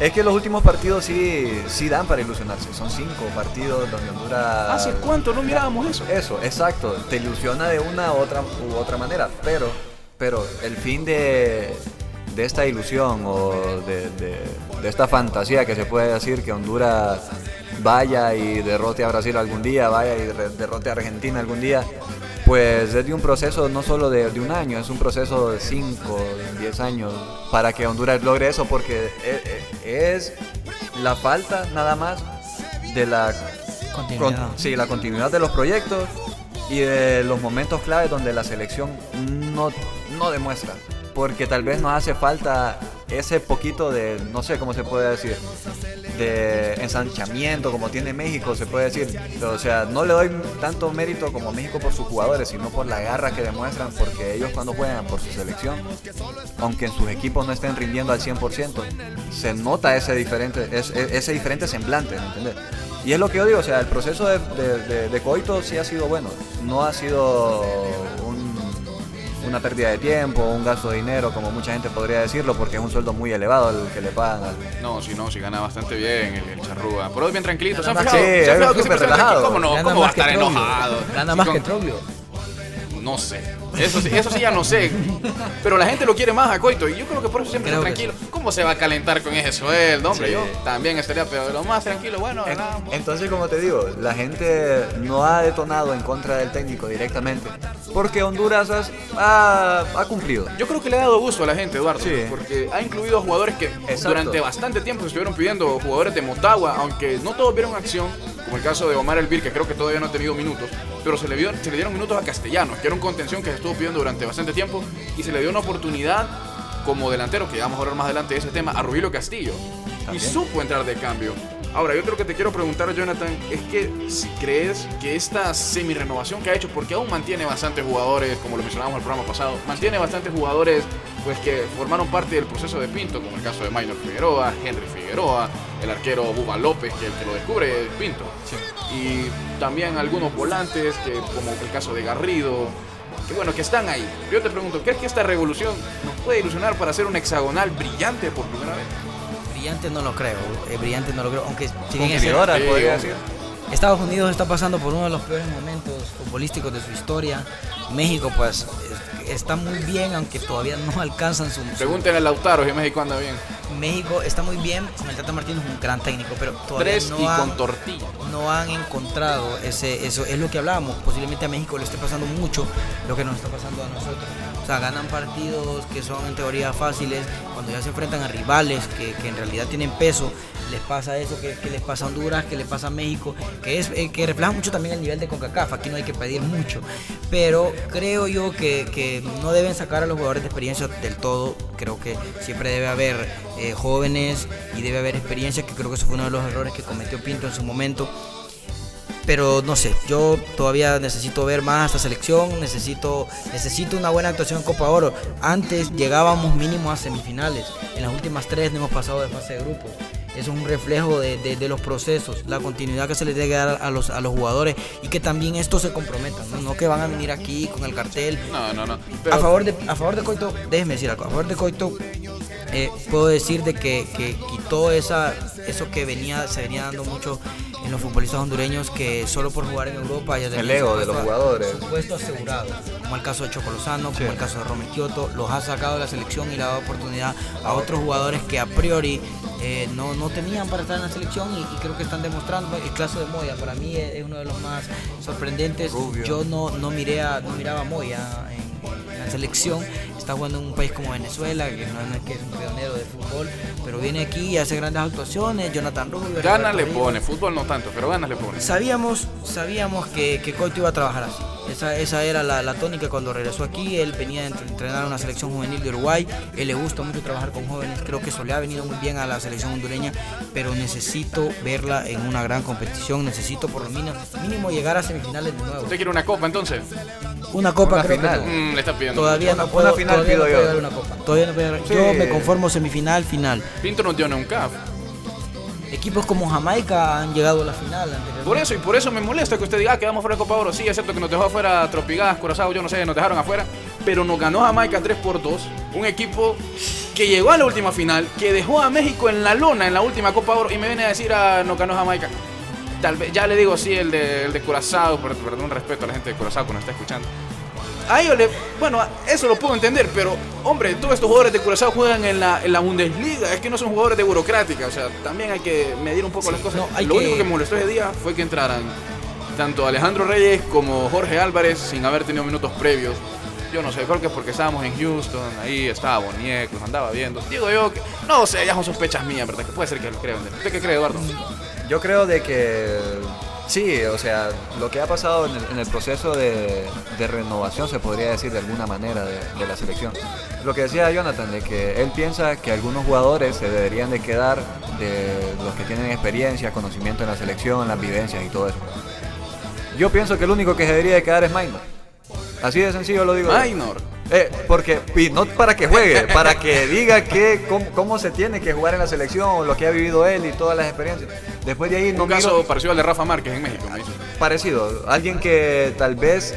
Es que los últimos partidos sí, sí dan para ilusionarse. Son cinco partidos donde Honduras... ¿Hace cuánto no mirábamos eso? Eso, exacto. Te ilusiona de una u otra, u otra manera. Pero, pero el fin de, de esta ilusión o de, de- de esta fantasía que se puede decir que Honduras vaya y derrote a Brasil algún día, vaya y derrote a Argentina algún día, pues es de un proceso no solo de, de un año, es un proceso de 5, 10 años para que Honduras logre eso, porque e- e- es la falta nada más de la Continuidad. con- sí, la continuidad de los proyectos y de los momentos claves donde la selección no, no demuestra. Porque tal vez nos hace falta ese poquito de, no sé cómo se puede decir, de ensanchamiento como tiene México, se puede decir. O sea, no le doy tanto mérito como México por sus jugadores, sino por la garra que demuestran, porque ellos cuando juegan por su selección, aunque en sus equipos no estén rindiendo al 100%, se nota ese diferente, es- es- ese diferente semblante, ¿me entiendes? Y es lo que yo digo, o sea, el proceso de, de, de- de Coito sí ha sido bueno, no ha sido un- una pérdida de tiempo, un gasto de dinero, como mucha gente podría decirlo, porque es un sueldo muy elevado el que le pagan al, No, si no, si gana bastante bien el, el charrúa. Pero es bien tranquilito. ¿Se Sí, fijado es que súper relajado. ¿Cómo no? Gana ¿Cómo va a estar Troglio. enojado? Gana más con- que Troglio. No sé. Eso sí, eso sí ya no sé. Pero la gente lo quiere más a Coito. Y yo creo que por eso siempre Creo está tranquilo. ¿Cómo se va a calentar con ese sueldo? Hombre, Sí. yo también estaría, pero lo más tranquilo, bueno, En-. Entonces, como te digo, la gente no ha detonado en contra del técnico directamente, porque Honduras has- ha, ha cumplido. Yo creo que le ha dado gusto a la gente, Eduardo, Sí. porque ha incluido a jugadores que Exacto. durante bastante tiempo se estuvieron pidiendo, jugadores de Motagua, aunque no todos vieron acción, como el caso de Omar Elvir, que creo que todavía no ha tenido minutos, pero se le, vio- se le dieron minutos a Castellanos, que era un contención que se estuvo pidiendo durante bastante tiempo, y se le dio una oportunidad como delantero, que ya vamos a hablar más adelante de ese tema, a Rubilio Castillo, y supo entrar de cambio. Ahora, yo creo que te quiero preguntar, Jonathan, es que si crees que esta semi-renovación que ha hecho, porque aún mantiene bastantes jugadores, como lo mencionábamos el programa pasado, mantiene bastantes jugadores pues que formaron parte del proceso de Pinto, como el caso de Minor Figueroa, Henry Figueroa, el arquero Buba López, que el que lo descubre es Pinto. Y también algunos volantes, que, como el caso de Garrido, que bueno, que están ahí. Yo te pregunto, ¿crees que esta revolución nos puede ilusionar para hacer un hexagonal brillante por primera vez? Brillante no lo creo. eh, brillante no lo creo. Aunque si bien es decir. Estados Unidos está pasando por uno de los peores momentos futbolísticos de su historia. México, pues, es- está muy bien, aunque todavía no alcanzan su. su- Pregúntenle a Lautaro si México anda bien. México está muy bien. El Tata Martino es un gran técnico, pero todavía Tres no y han- con tortilla. no han encontrado ese eso es lo que hablábamos posiblemente a México le esté pasando mucho lo que nos está pasando a nosotros o sea ganan partidos que son en teoría fáciles cuando ya se enfrentan a rivales que, que en realidad tienen peso les pasa eso que, que les pasa a Honduras que les pasa a México que es eh, que refleja mucho también el nivel de Concacaf aquí no hay que pedir mucho pero creo yo que, que no deben sacar a los jugadores de experiencia del todo creo que siempre debe haber eh, jóvenes y debe haber experiencia que creo que eso fue uno de los errores que cometió Pinto en su momento pero no sé, yo todavía necesito ver más esta selección, necesito, necesito una buena actuación en Copa Oro. Antes llegábamos mínimo a semifinales, en las últimas tres no hemos pasado de fase de grupos. Eso es un reflejo de, de- de los procesos, la continuidad que se les debe dar a los, a los jugadores y que también estos se comprometan, ¿no? No que van a venir aquí con el cartel. No, no, no. Pero A favor de, a favor de Coito, déjeme decir algo, a favor de Coito eh, puedo decir de que, que quitó esa, eso que venía, se venía dando mucho en los futbolistas hondureños que solo por jugar en Europa ya tenían El ego de los jugadores. su puesto asegurado, como el caso de Choco Lozano, como el caso de Romel Kioto, los ha sacado de la selección y le ha dado oportunidad a otros jugadores que a priori eh, no, no tenían para estar en la selección y, y creo que están demostrando. El caso de Moya, para mí es, es uno de los más sorprendentes. Rubio. Yo no, no, miré a, no miraba a Moya en la selección. Está jugando en un país como Venezuela, que no, es que es un pionero de fútbol, pero viene aquí y hace grandes actuaciones. Jonathan Rubio. Ganas le pone, fútbol no tanto, pero ganas le pone. Sabíamos, sabíamos que, que Coito iba a trabajar así. Esa, esa era la, la tónica cuando regresó aquí. Él venía a entre- entrenar a una selección juvenil de Uruguay. Él le gusta mucho trabajar con jóvenes. Creo que eso le ha venido muy bien a la selección hondureña. Pero necesito verla en una gran competición. Necesito por lo mínimo, mínimo llegar a semifinales de nuevo. ¿Usted quiere una copa entonces? Una copa Una creo que final. no. Mm, le está pidiendo. Todavía Una- no puedo, una final todavía no pido puedo yo. dar una copa. Todavía no puedo dar- Sí. Yo me conformo semifinal, final. Pinto no dio ni un CAF. Equipos como Jamaica han llegado a la final. Por eso, y por eso me molesta que usted diga "Ah, que vamos fuera de Copa Oro. Sí, excepto que nos dejó afuera Tropigas, Curazao, yo no sé, nos dejaron afuera. Pero nos ganó Jamaica 3 por 2. Un equipo que llegó a la última final, que dejó a México en la lona en la última Copa Oro. Y me viene a decir, ah, nos ganó Jamaica. Tal vez, ya le digo, sí, el de, el de Curazao, perdón, respeto a la gente de Curazao que nos está escuchando. A ellos le, bueno, eso lo puedo entender, pero hombre, todos estos jugadores de Curazao juegan en la, en la Bundesliga, es que no son jugadores de burocrática, o sea, también hay que medir un poco las cosas. no, lo que- único que me molestó ese día fue que entraran tanto Alejandro Reyes como Jorge Álvarez sin haber tenido minutos previos. Yo no sé, creo que es porque estábamos en Houston, ahí estaba Boniek, los andaba viendo. Digo yo, que, no sé, ya son sospechas mías, ¿verdad? Que puede ser que lo crean. ¿Usted qué cree, Eduardo? Yo creo de que sí, o sea, lo que ha pasado en el, proceso de, renovación, se podría decir de alguna manera, de, de la selección. Lo que decía Jonathan, de que él piensa que algunos jugadores se deberían de quedar de los que tienen experiencia, conocimiento en la selección, las vivencias y todo eso. Yo pienso que el único que se debería de quedar es Minor. Así de sencillo lo digo. Minor. Eh, porque, y no para que juegue, para que diga que, cómo, cómo se tiene que jugar en la selección, lo que ha vivido él y todas las experiencias. Después de ahí no Un caso miro- parecido al de Rafa Márquez en México, parecido. Alguien que tal vez,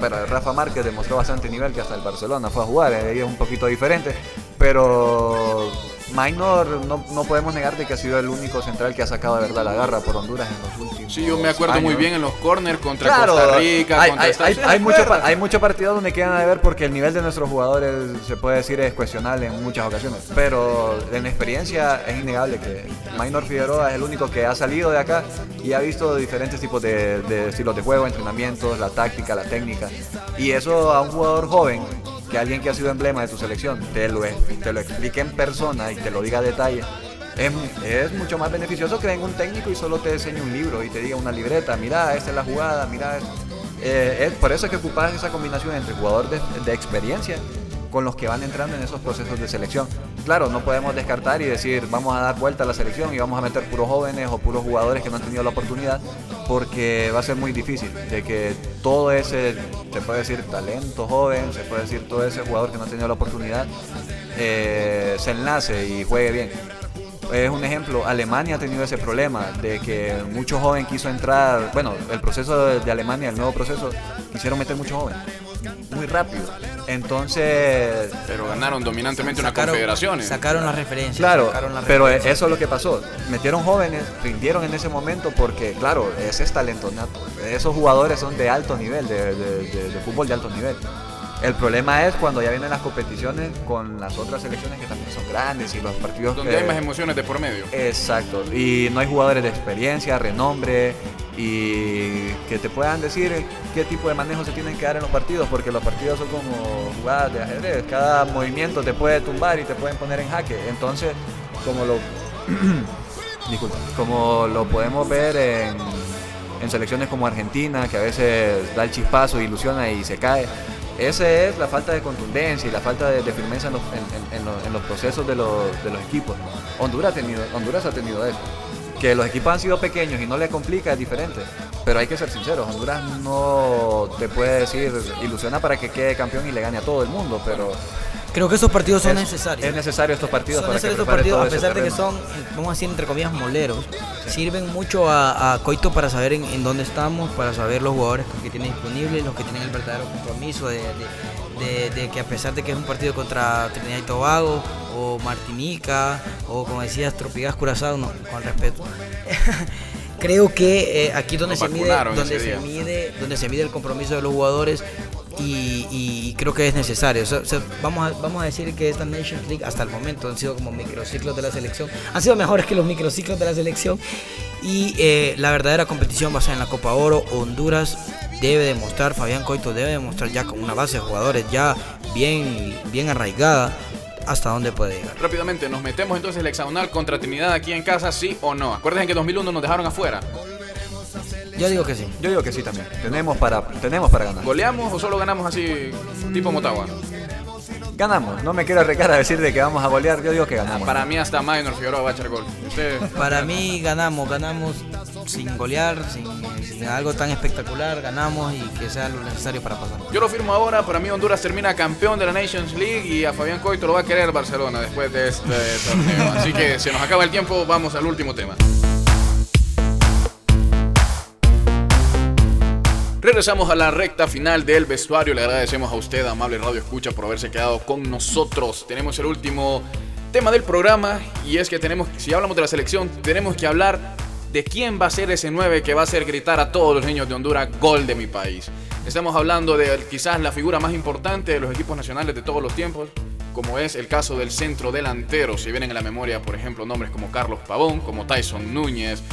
bueno, Rafa Márquez demostró bastante nivel que hasta el Barcelona fue a jugar, eh, ahí es un poquito diferente, pero Minor no, no podemos negar de que ha sido el único central que ha sacado de verdad la garra por Honduras en los últimos Sí, yo me acuerdo muy bien en los corners contra Claro, Costa Rica, hay, contra hay, Estados hay, Unidos. hay ¿se mucho, acuerda? pa- hay mucho partido donde quedan de ver porque el nivel de nuestros jugadores se puede decir es cuestionable en muchas ocasiones. Pero en experiencia es innegable que Minor Figueroa es el único que ha salido de acá y ha visto diferentes tipos de, de estilos de juego, entrenamientos, la táctica, la técnica. Y eso a un jugador joven, que alguien que ha sido emblema de tu selección, te lo, te lo explique en persona y te lo diga a detalle. Es, es mucho más beneficioso que venga un técnico y solo te enseñe un libro y te diga una libreta, mira, esta es la jugada, mira. Eh, es por eso es que ocupas esa combinación entre jugador de, de experiencia con los que van entrando en esos procesos de selección. Claro, no podemos descartar y decir vamos a dar vuelta a la selección y vamos a meter puros jóvenes o puros jugadores que no han tenido la oportunidad porque va a ser muy difícil de que todo ese, se puede decir talento joven, se puede decir todo ese jugador que no ha tenido la oportunidad, eh, se enlace y juegue bien. Es un ejemplo, Alemania ha tenido ese problema de que mucho joven quiso entrar, bueno, el proceso de, Alemania, el nuevo proceso, quisieron meter mucho joven, muy rápido. Entonces, Pero ganaron dominantemente unas Sacaron- confederaciones. Sacaron las referencias. claro, sacaron las pero referencias. eso es lo que pasó. Metieron jóvenes, rindieron en ese momento porque, claro, ese es talento nato. Esos jugadores son de alto nivel, de, de- de- de fútbol de alto nivel. El problema es cuando ya vienen las competiciones con las otras selecciones que también son grandes y los partidos Donde que- hay más emociones de por medio. Exacto, y no hay jugadores de experiencia, renombre y que te puedan decir qué tipo de manejo se tienen que dar en los partidos, porque los partidos son como jugadas de ajedrez, cada movimiento te puede tumbar y te pueden poner en jaque. Entonces, como lo disculpa, como lo podemos ver en, en selecciones como Argentina, que a veces da el chispazo, ilusiona y se cae. Esa es la falta de contundencia y la falta de, firmeza en los, en- en los- en los procesos de los, de los equipos. Honduras ha, tenido, Honduras ha tenido eso. Que los equipos han sido pequeños y no le complica es diferente. Pero hay que ser sinceros, Honduras no te puede decir ilusiona para que quede campeón y le gane a todo el mundo, pero Creo que esos partidos son es, necesarios. es necesario estos partidos son para que necesarios estos partidos, a pesar de que son, vamos a decir, entre comillas, moleros. Sirven mucho a, a Coito para saber en, en dónde estamos, para saber los jugadores que tiene disponibles, los que tienen el verdadero compromiso de, de- de- de que a pesar de que es un partido contra Trinidad y Tobago, o Martinica, o como decías, Tropigas Curazao, no, con respeto. Creo que eh, aquí donde se mide, donde se mide, donde se mide el compromiso de los jugadores y, y creo que es necesario. O sea, o sea, vamos, a, vamos a decir que esta Nations League hasta el momento han sido como microciclos de la selección. Han sido mejores que los microciclos de la selección. Y eh, la verdadera competición va a ser en la Copa Oro. Honduras debe demostrar, Fabián Coito debe demostrar ya con una base de jugadores ya bien, bien arraigada hasta dónde puede llegar. Rápidamente, nos metemos entonces el hexagonal contra Trinidad aquí en casa, sí o no. Acuérdense que en 2001 nos dejaron afuera. Yo digo que sí. Yo digo que sí también. Tenemos para, tenemos para ganar. ¿Goleamos o solo ganamos así, tipo Motagua? Ganamos. No me quiero arrecar a decir de que vamos a golear. Yo digo que ganamos. Para mí hasta Minor Figueroa va a echar gol. Usted, Para mí ganamos, ganamos sin golear, sin, sin algo tan espectacular, ganamos y que sea lo necesario para pasar. yo lo firmo ahora, para mí Honduras termina campeón de la Nations League y a Fabián Coito lo va a querer Barcelona después de este torneo. Así que se nos acaba el tiempo, vamos al último tema. Regresamos a la recta final del vestuario. Le agradecemos a usted, amable Radio Escucha, por haberse quedado con nosotros. Tenemos el último tema del programa y es que tenemos, si hablamos de la selección, tenemos que hablar de quién va a ser ese 9 que va a hacer gritar a todos los niños de Honduras gol de mi país. Estamos hablando de quizás la figura más importante de los equipos nacionales de todos los tiempos, como es el caso del centro delantero. Si vienen en la memoria, por ejemplo, nombres como Carlos Pavón, como Tyson Núñez,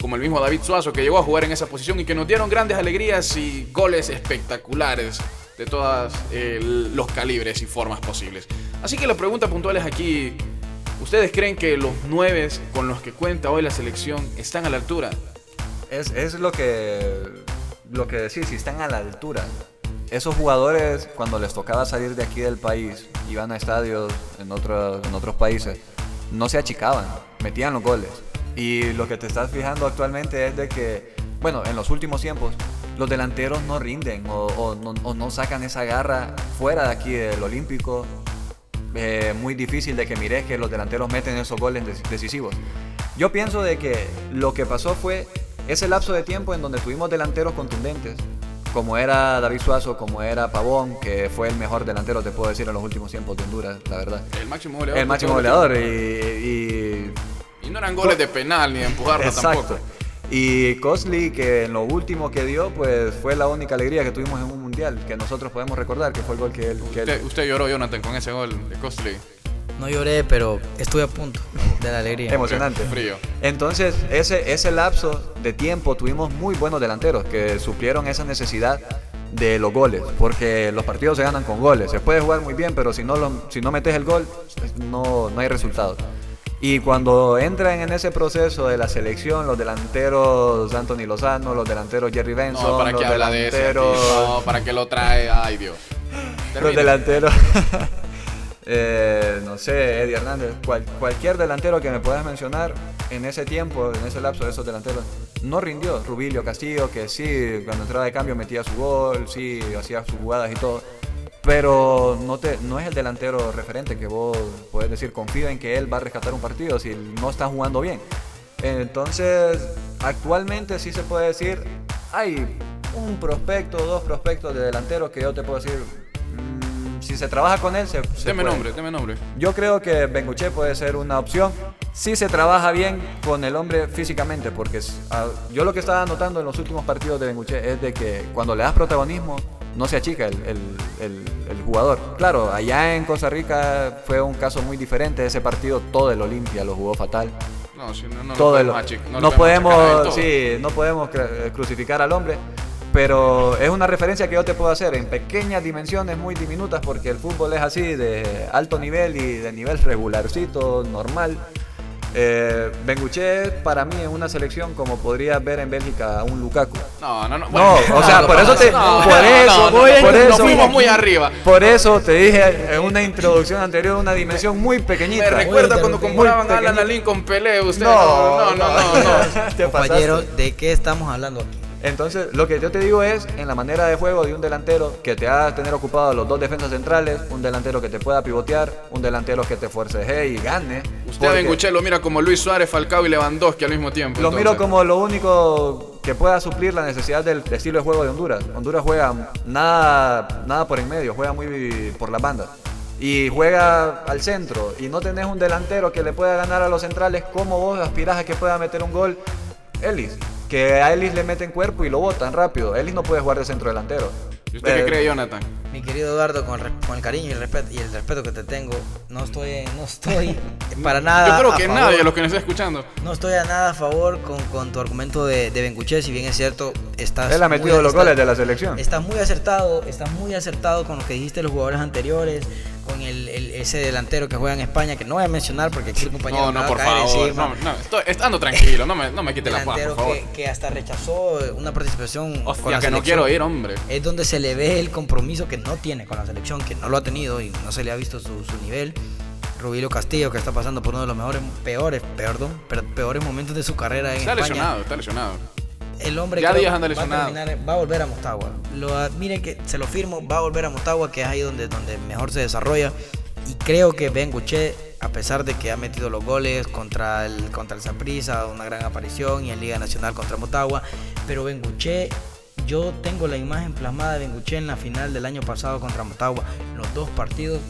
como el mismo David Suazo que llegó a jugar en esa posición y que nos dieron grandes alegrías y goles espectaculares de todos los calibres y formas posibles. Así que la pregunta puntual es aquí, ¿ustedes creen que los nueve con los que cuenta hoy la selección están a la altura? Es, es lo que lo que decís, si están a la altura. Esos jugadores, cuando les tocaba salir de aquí del país, iban a estadios en otros, en otros países, no se achicaban, metían los goles. Y lo que te estás fijando actualmente es de que, bueno, en los últimos tiempos, los delanteros no rinden o, no, sacan esa garra fuera de aquí del Olímpico. Eh, muy difícil de que mires que los delanteros meten esos goles dec- decisivos. Yo pienso de que lo que pasó fue ese lapso de tiempo en donde tuvimos delanteros contundentes, como era David Suazo, como era Pavón, que fue el mejor delantero, te puedo decir, en los últimos tiempos de Honduras, la verdad. El máximo goleador. El máximo goleador y, y no eran goles de penal ni de empujarlo Exacto. tampoco. Y Cosley, que en lo último que dio, pues fue la única alegría que tuvimos en un mundial, que nosotros podemos recordar, que fue el gol que él... Que él- Usted, usted lloró, Jonathan, con ese gol de Costley. No lloré, pero estuve a punto de la alegría. Emocionante. Frío. Entonces, ese, ese lapso de tiempo tuvimos muy buenos delanteros que suplieron esa necesidad de los goles, porque los partidos se ganan con goles. Se puede jugar muy bien, pero si no, lo- si no metes el gol, pues, no, no hay resultados. Y cuando entran en ese proceso de la selección, los delanteros Anthony Lozano, los delanteros Jerry Benson, No, ¿para los qué habla de ese? delanteros No, ¿para qué lo trae? Ay, Dios. los delanteros, eh, no sé, Eddie Hernández, cual- cualquier delantero que me puedas mencionar en ese tiempo, en ese lapso de esos delanteros, no rindió. Rubilio Castillo, que sí, cuando entraba de cambio metía su gol, sí, hacía sus jugadas y todo. Pero no, te, no es el delantero referente que vos podés decir, confío en que él va a rescatar un partido si no está jugando bien. Entonces, actualmente sí se puede decir, hay un prospecto, dos prospectos de delanteros que yo te puedo decir, si se trabaja con él, se, se Deme puede. nombre, deme nombre. Yo creo que Benguche puede ser una opción si se trabaja bien con el hombre físicamente, porque ah, yo lo que estaba notando en los últimos partidos de Benguche es de que cuando le das protagonismo no se achica el, el- el- el jugador. Claro, allá en Costa Rica fue un caso muy diferente, ese partido todo el Olimpia lo jugó fatal. No, si no, no todo lo achic- no, lo podemos, sí, no podemos cru- crucificar al hombre, pero es una referencia que yo te puedo hacer en pequeñas dimensiones muy diminutas porque el fútbol es así de alto nivel y de nivel regularcito, normal. Eh, Benguche para mí es una selección como podría ver en Bélgica a un Lukaku. No, no, no. No, o sea, no, por no, eso te, no, por no, eso, no, por no, eso, nos fuimos muy arriba. Por eso te dije en una introducción anterior una dimensión muy pequeñita. Me recuerda cuando comparaban a Alan. Alin con Pelé. Usted, No, no, no, no. Compañero, ¿de qué estamos hablando aquí? Entonces, lo que yo te digo es, en la manera de juego de un delantero que te haga tener ocupado los dos defensas centrales, un delantero que te pueda pivotear, un delantero que te forceje y gane. Usted a Benguche lo mira como Luis Suárez, Falcao y Lewandowski al mismo tiempo. Lo entonces. miro como lo único que pueda suplir la necesidad del estilo de juego de Honduras. Honduras juega nada, nada por en medio, juega muy por las bandas. Y juega al centro. Y no tenés un delantero que le pueda ganar a los centrales. ¿Cómo vos aspirás a que pueda meter un gol? Ellis. Que a Ellis le meten cuerpo y lo botan rápido. Ellis no puede jugar de centro delantero. ¿Y usted qué Eh, cree, Jonathan? Mi querido Eduardo, con el, con el cariño y el, respeto, y el respeto que te tengo, no estoy, no estoy para nada. Yo creo a que favor. nadie los que nos está escuchando. No estoy a nada a favor con, con tu argumento de, de Benguche, si bien es cierto, estás. Él ha muy- metido los estás- goles de la selección. Estás muy acertado, estás muy acertado con lo que dijiste de los jugadores anteriores, con el, el- ese delantero que juega en España, que no voy a mencionar porque aquí el compañero No, no, por favor. No, no, estoy, estando tranquilo, no me, no me quite la paz, delantero por favor. que, que hasta rechazó una participación con Hostia, la que no quiero ir, hombre. Es donde se le ve el compromiso que no tiene con la selección, que no lo ha tenido y no se le ha visto su, su nivel. Rubilio Castillo, que está pasando por uno de los mejores, peores, perdón, pero peores momentos de su carrera en Está España. lesionado, está lesionado. El hombre Ya creo Díaz anda va, a terminar- va a volver a Motagua. Lo, a- mire que se lo firmo, va a volver a Motagua, que es ahí donde, donde mejor se desarrolla. Y creo que Ben Guché, a pesar de que ha metido los goles contra el contra el Saprissa, una gran aparición, y en Liga Nacional contra Motagua, pero Ben Guché, yo tengo la imagen plasmada de Ben Guché en la final del año pasado contra Motagua. Los dos partidos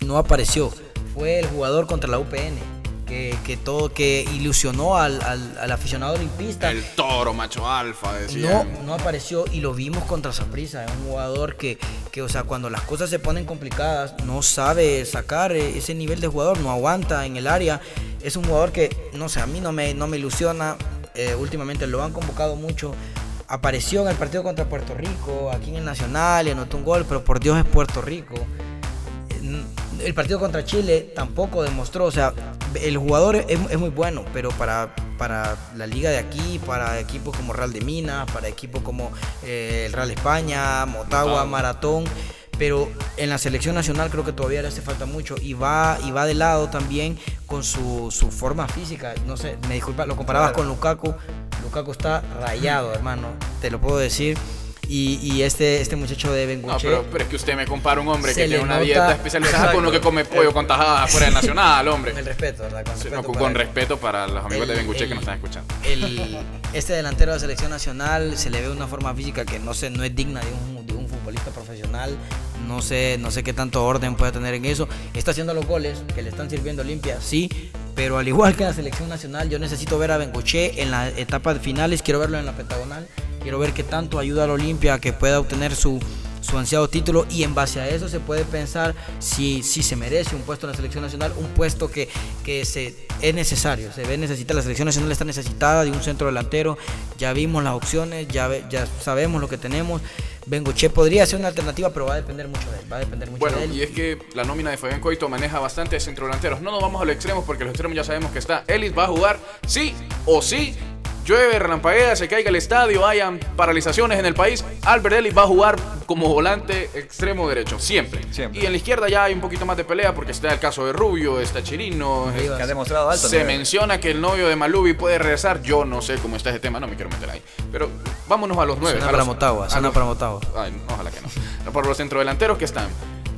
no apareció. Fue el jugador contra la UPN. Que, que todo que ilusionó al, al- al aficionado olimpista El toro, macho alfa, no, decían. no apareció y lo vimos contra Saprissa. Es un jugador que, que, o sea, cuando las cosas se ponen complicadas, no sabe sacar eh, ese nivel de jugador, no aguanta en el área. Es un jugador que, no sé, a mí no me, no me ilusiona. Eh, últimamente lo han convocado mucho. Apareció en el partido contra Puerto Rico, aquí en el Nacional, y anotó un gol, pero por Dios es Puerto Rico. El partido contra Chile tampoco demostró, o sea, el jugador es, es muy bueno, pero para, para la liga de aquí, para equipos como Real de Minas, para equipos como eh, el Real España, Motagua, Motagua. Maratón, pero en la selección nacional creo que todavía le hace falta mucho y va, y va de lado también con su, su forma física. No sé, me disculpa, lo comparabas con Lukaku. Lukaku está rayado, hermano, te lo puedo decir. Y, y este, este muchacho de No, Benguche. pero, pero es que usted me compara un hombre que tiene una nota- dieta especializada con uno que come pollo con tajadas fuera del nacional, hombre. el respeto, ¿verdad? Con respeto no, con, para con respeto para los amigos de El- Benguche que el- nos están escuchando. el- este delantero de la selección nacional se le ve una forma física que no sé, no es digna de un, de un futbolista profesional. No sé, no sé qué tanto orden puede tener en eso. Está haciendo los goles que le están sirviendo a Olimpia, sí. Pero al igual que la selección nacional, yo necesito ver a Bengoche en la etapa de finales. Quiero verlo en la pentagonal. Quiero ver qué tanto ayuda al Olimpia a que pueda obtener su, su ansiado título. Y en base a eso se puede pensar si, si se merece un puesto en la selección nacional. Un puesto que, que se, es necesario. Se ve necesita. La selección nacional está necesitada de un centro delantero. Ya vimos las opciones. Ya, ve- ya sabemos lo que tenemos. Bengoche podría ser una alternativa, pero va a depender mucho de él. Va a depender mucho Bueno, de él. y es que la nómina de Fabián Coito maneja bastante centrodelanteros. No nos vamos a los extremos porque los extremos ya sabemos que está. Ellis va a jugar sí o sí. Llueve, relampaguea, se caiga el estadio, hayan paralizaciones en el país. Albert Ellis va a jugar como volante extremo derecho, siempre. Siempre. Y en la izquierda ya hay un poquito más de pelea porque está el caso de Rubio, está Chirino. Que ha demostrado alto. Se nivel. menciona que el novio de Malubi puede regresar. Yo no sé cómo está ese tema, no me quiero meter ahí. Pero vámonos a los nueve. Suena a para los- Motagua, suena los- para Motagua. Ay, ojalá que no. No, Por los centrodelanteros que están.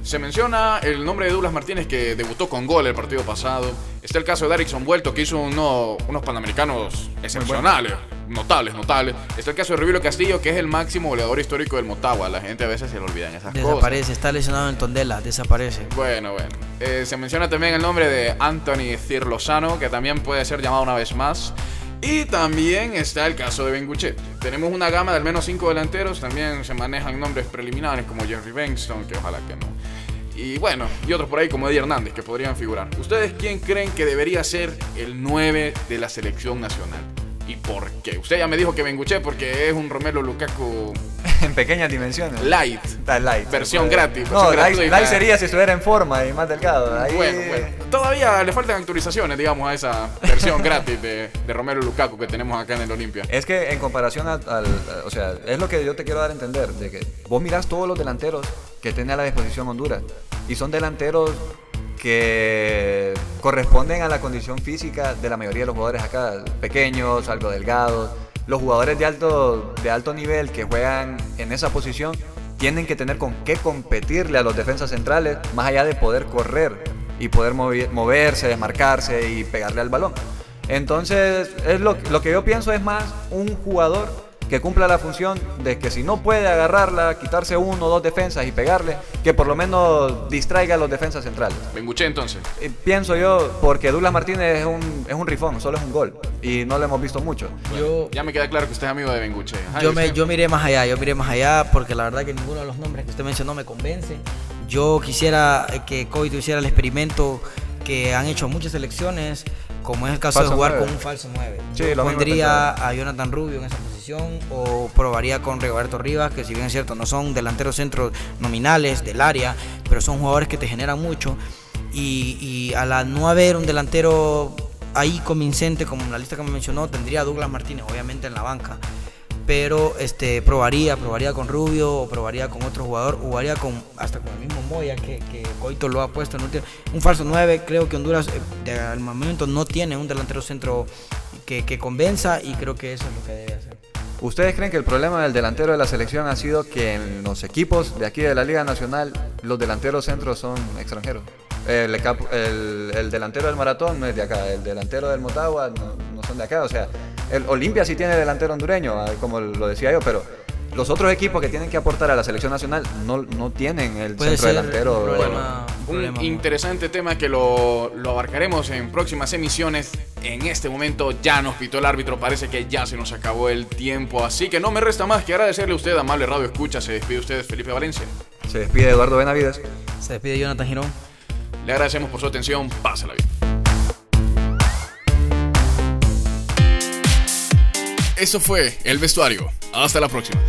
Se menciona el nombre de Douglas Martínez que debutó con gol el partido pasado. Está el caso de Erickson Vuelto que hizo uno- unos panamericanos excepcionales, notables, notables. Está el caso de Rubilo Castillo que es el máximo goleador histórico del Motagua. La gente a veces se le olvidan esas cosas. Desaparece, está lesionado en Tondela, desaparece. Bueno, bueno. Eh, se menciona también el nombre de Anthony Cirlosano, que también puede ser llamado una vez más. Y también está el caso de Benguchet. Tenemos una gama de al menos cinco delanteros. También se manejan nombres preliminares como Jerry Bengston, que ojalá que no. Y bueno, y otros por ahí como Eddie Hernández, que podrían figurar. ¿Ustedes quién creen que debería ser el 9 de la selección nacional? ¿Y por qué? Usted ya me dijo que Benguchet porque es un Romelo Lukaku en pequeñas dimensiones. light. Light. Versión puede. gratis, No, versión light, sería si estuviera en forma y más delgado. Ahí... Bueno, bueno. Todavía le faltan actualizaciones, digamos, a esa versión gratis de, de Romero Lukaku que tenemos acá en el Olimpia. Es que en comparación al, al- O sea, es lo que yo te quiero dar a entender. De que vos mirás todos los delanteros que tiene a la disposición Honduras. Y son delanteros que corresponden a la condición física de la mayoría de los jugadores acá. Pequeños, algo delgados. Los jugadores de alto, de alto nivel que juegan en esa posición tienen que tener con qué competirle a los defensas centrales, más allá de poder correr y poder moverse, desmarcarse y pegarle al balón. Entonces, es lo, lo que yo pienso es más un jugador que cumpla la función de que si no puede agarrarla, quitarse uno o dos defensas y pegarle, que por lo menos distraiga a los defensas centrales. Benguche entonces. Y pienso yo, porque Douglas Martínez es un, es un rifón, solo es un gol. Y no lo hemos visto mucho. Yo, Ya me queda claro que usted es amigo de Benguche. Ajá, yo, ¿y me, yo miré más allá, yo miré más allá porque la verdad que ninguno de los nombres que usted mencionó me convence. Yo quisiera eh, que Coito hiciera el experimento que han hecho muchas selecciones, como es el caso Falso de jugar con un falso 9. Sí, yo pondría a Jonathan Rubio en esa o probaría con Rigoberto Rivas, que si bien es cierto no son delanteros centros nominales del área, pero son jugadores que te generan mucho. Y, y a la no haber un delantero ahí convincente como en la lista que me mencionó, tendría Douglas Martínez obviamente en la banca pero este probaría, probaría con Rubio o probaría con otro jugador, o haría con hasta con el mismo Moya que, que Coito lo ha puesto en último. Un falso 9, creo que Honduras eh, al momento no tiene un delantero centro que, que convenza y creo que eso es lo que debe hacer. ¿Ustedes creen que el problema del delantero de la selección ha sido que en los equipos de aquí de la Liga Nacional los delanteros centros son extranjeros? El, delantero del Maratón no es de acá, el delantero del Motagua no, no son de acá. O sea, el Olimpia sí tiene delantero hondureño, ah, como lo decía yo, pero los otros equipos que tienen que aportar a la selección nacional no, no tienen el Puede centro delantero. un problema, un Un problema muy- interesante tema que lo, lo abarcaremos en próximas emisiones. En este momento ya nos pitó el árbitro, parece que ya se nos acabó el tiempo, así que no me resta más que agradecerle a usted, amable Radio Escucha. Se despide usted, Felipe Valencia. Se despide Eduardo Benavides. Se despide Jonathan Girón. Le agradecemos por su atención, pásala bien. Eso fue El Vestuario. Hasta la próxima.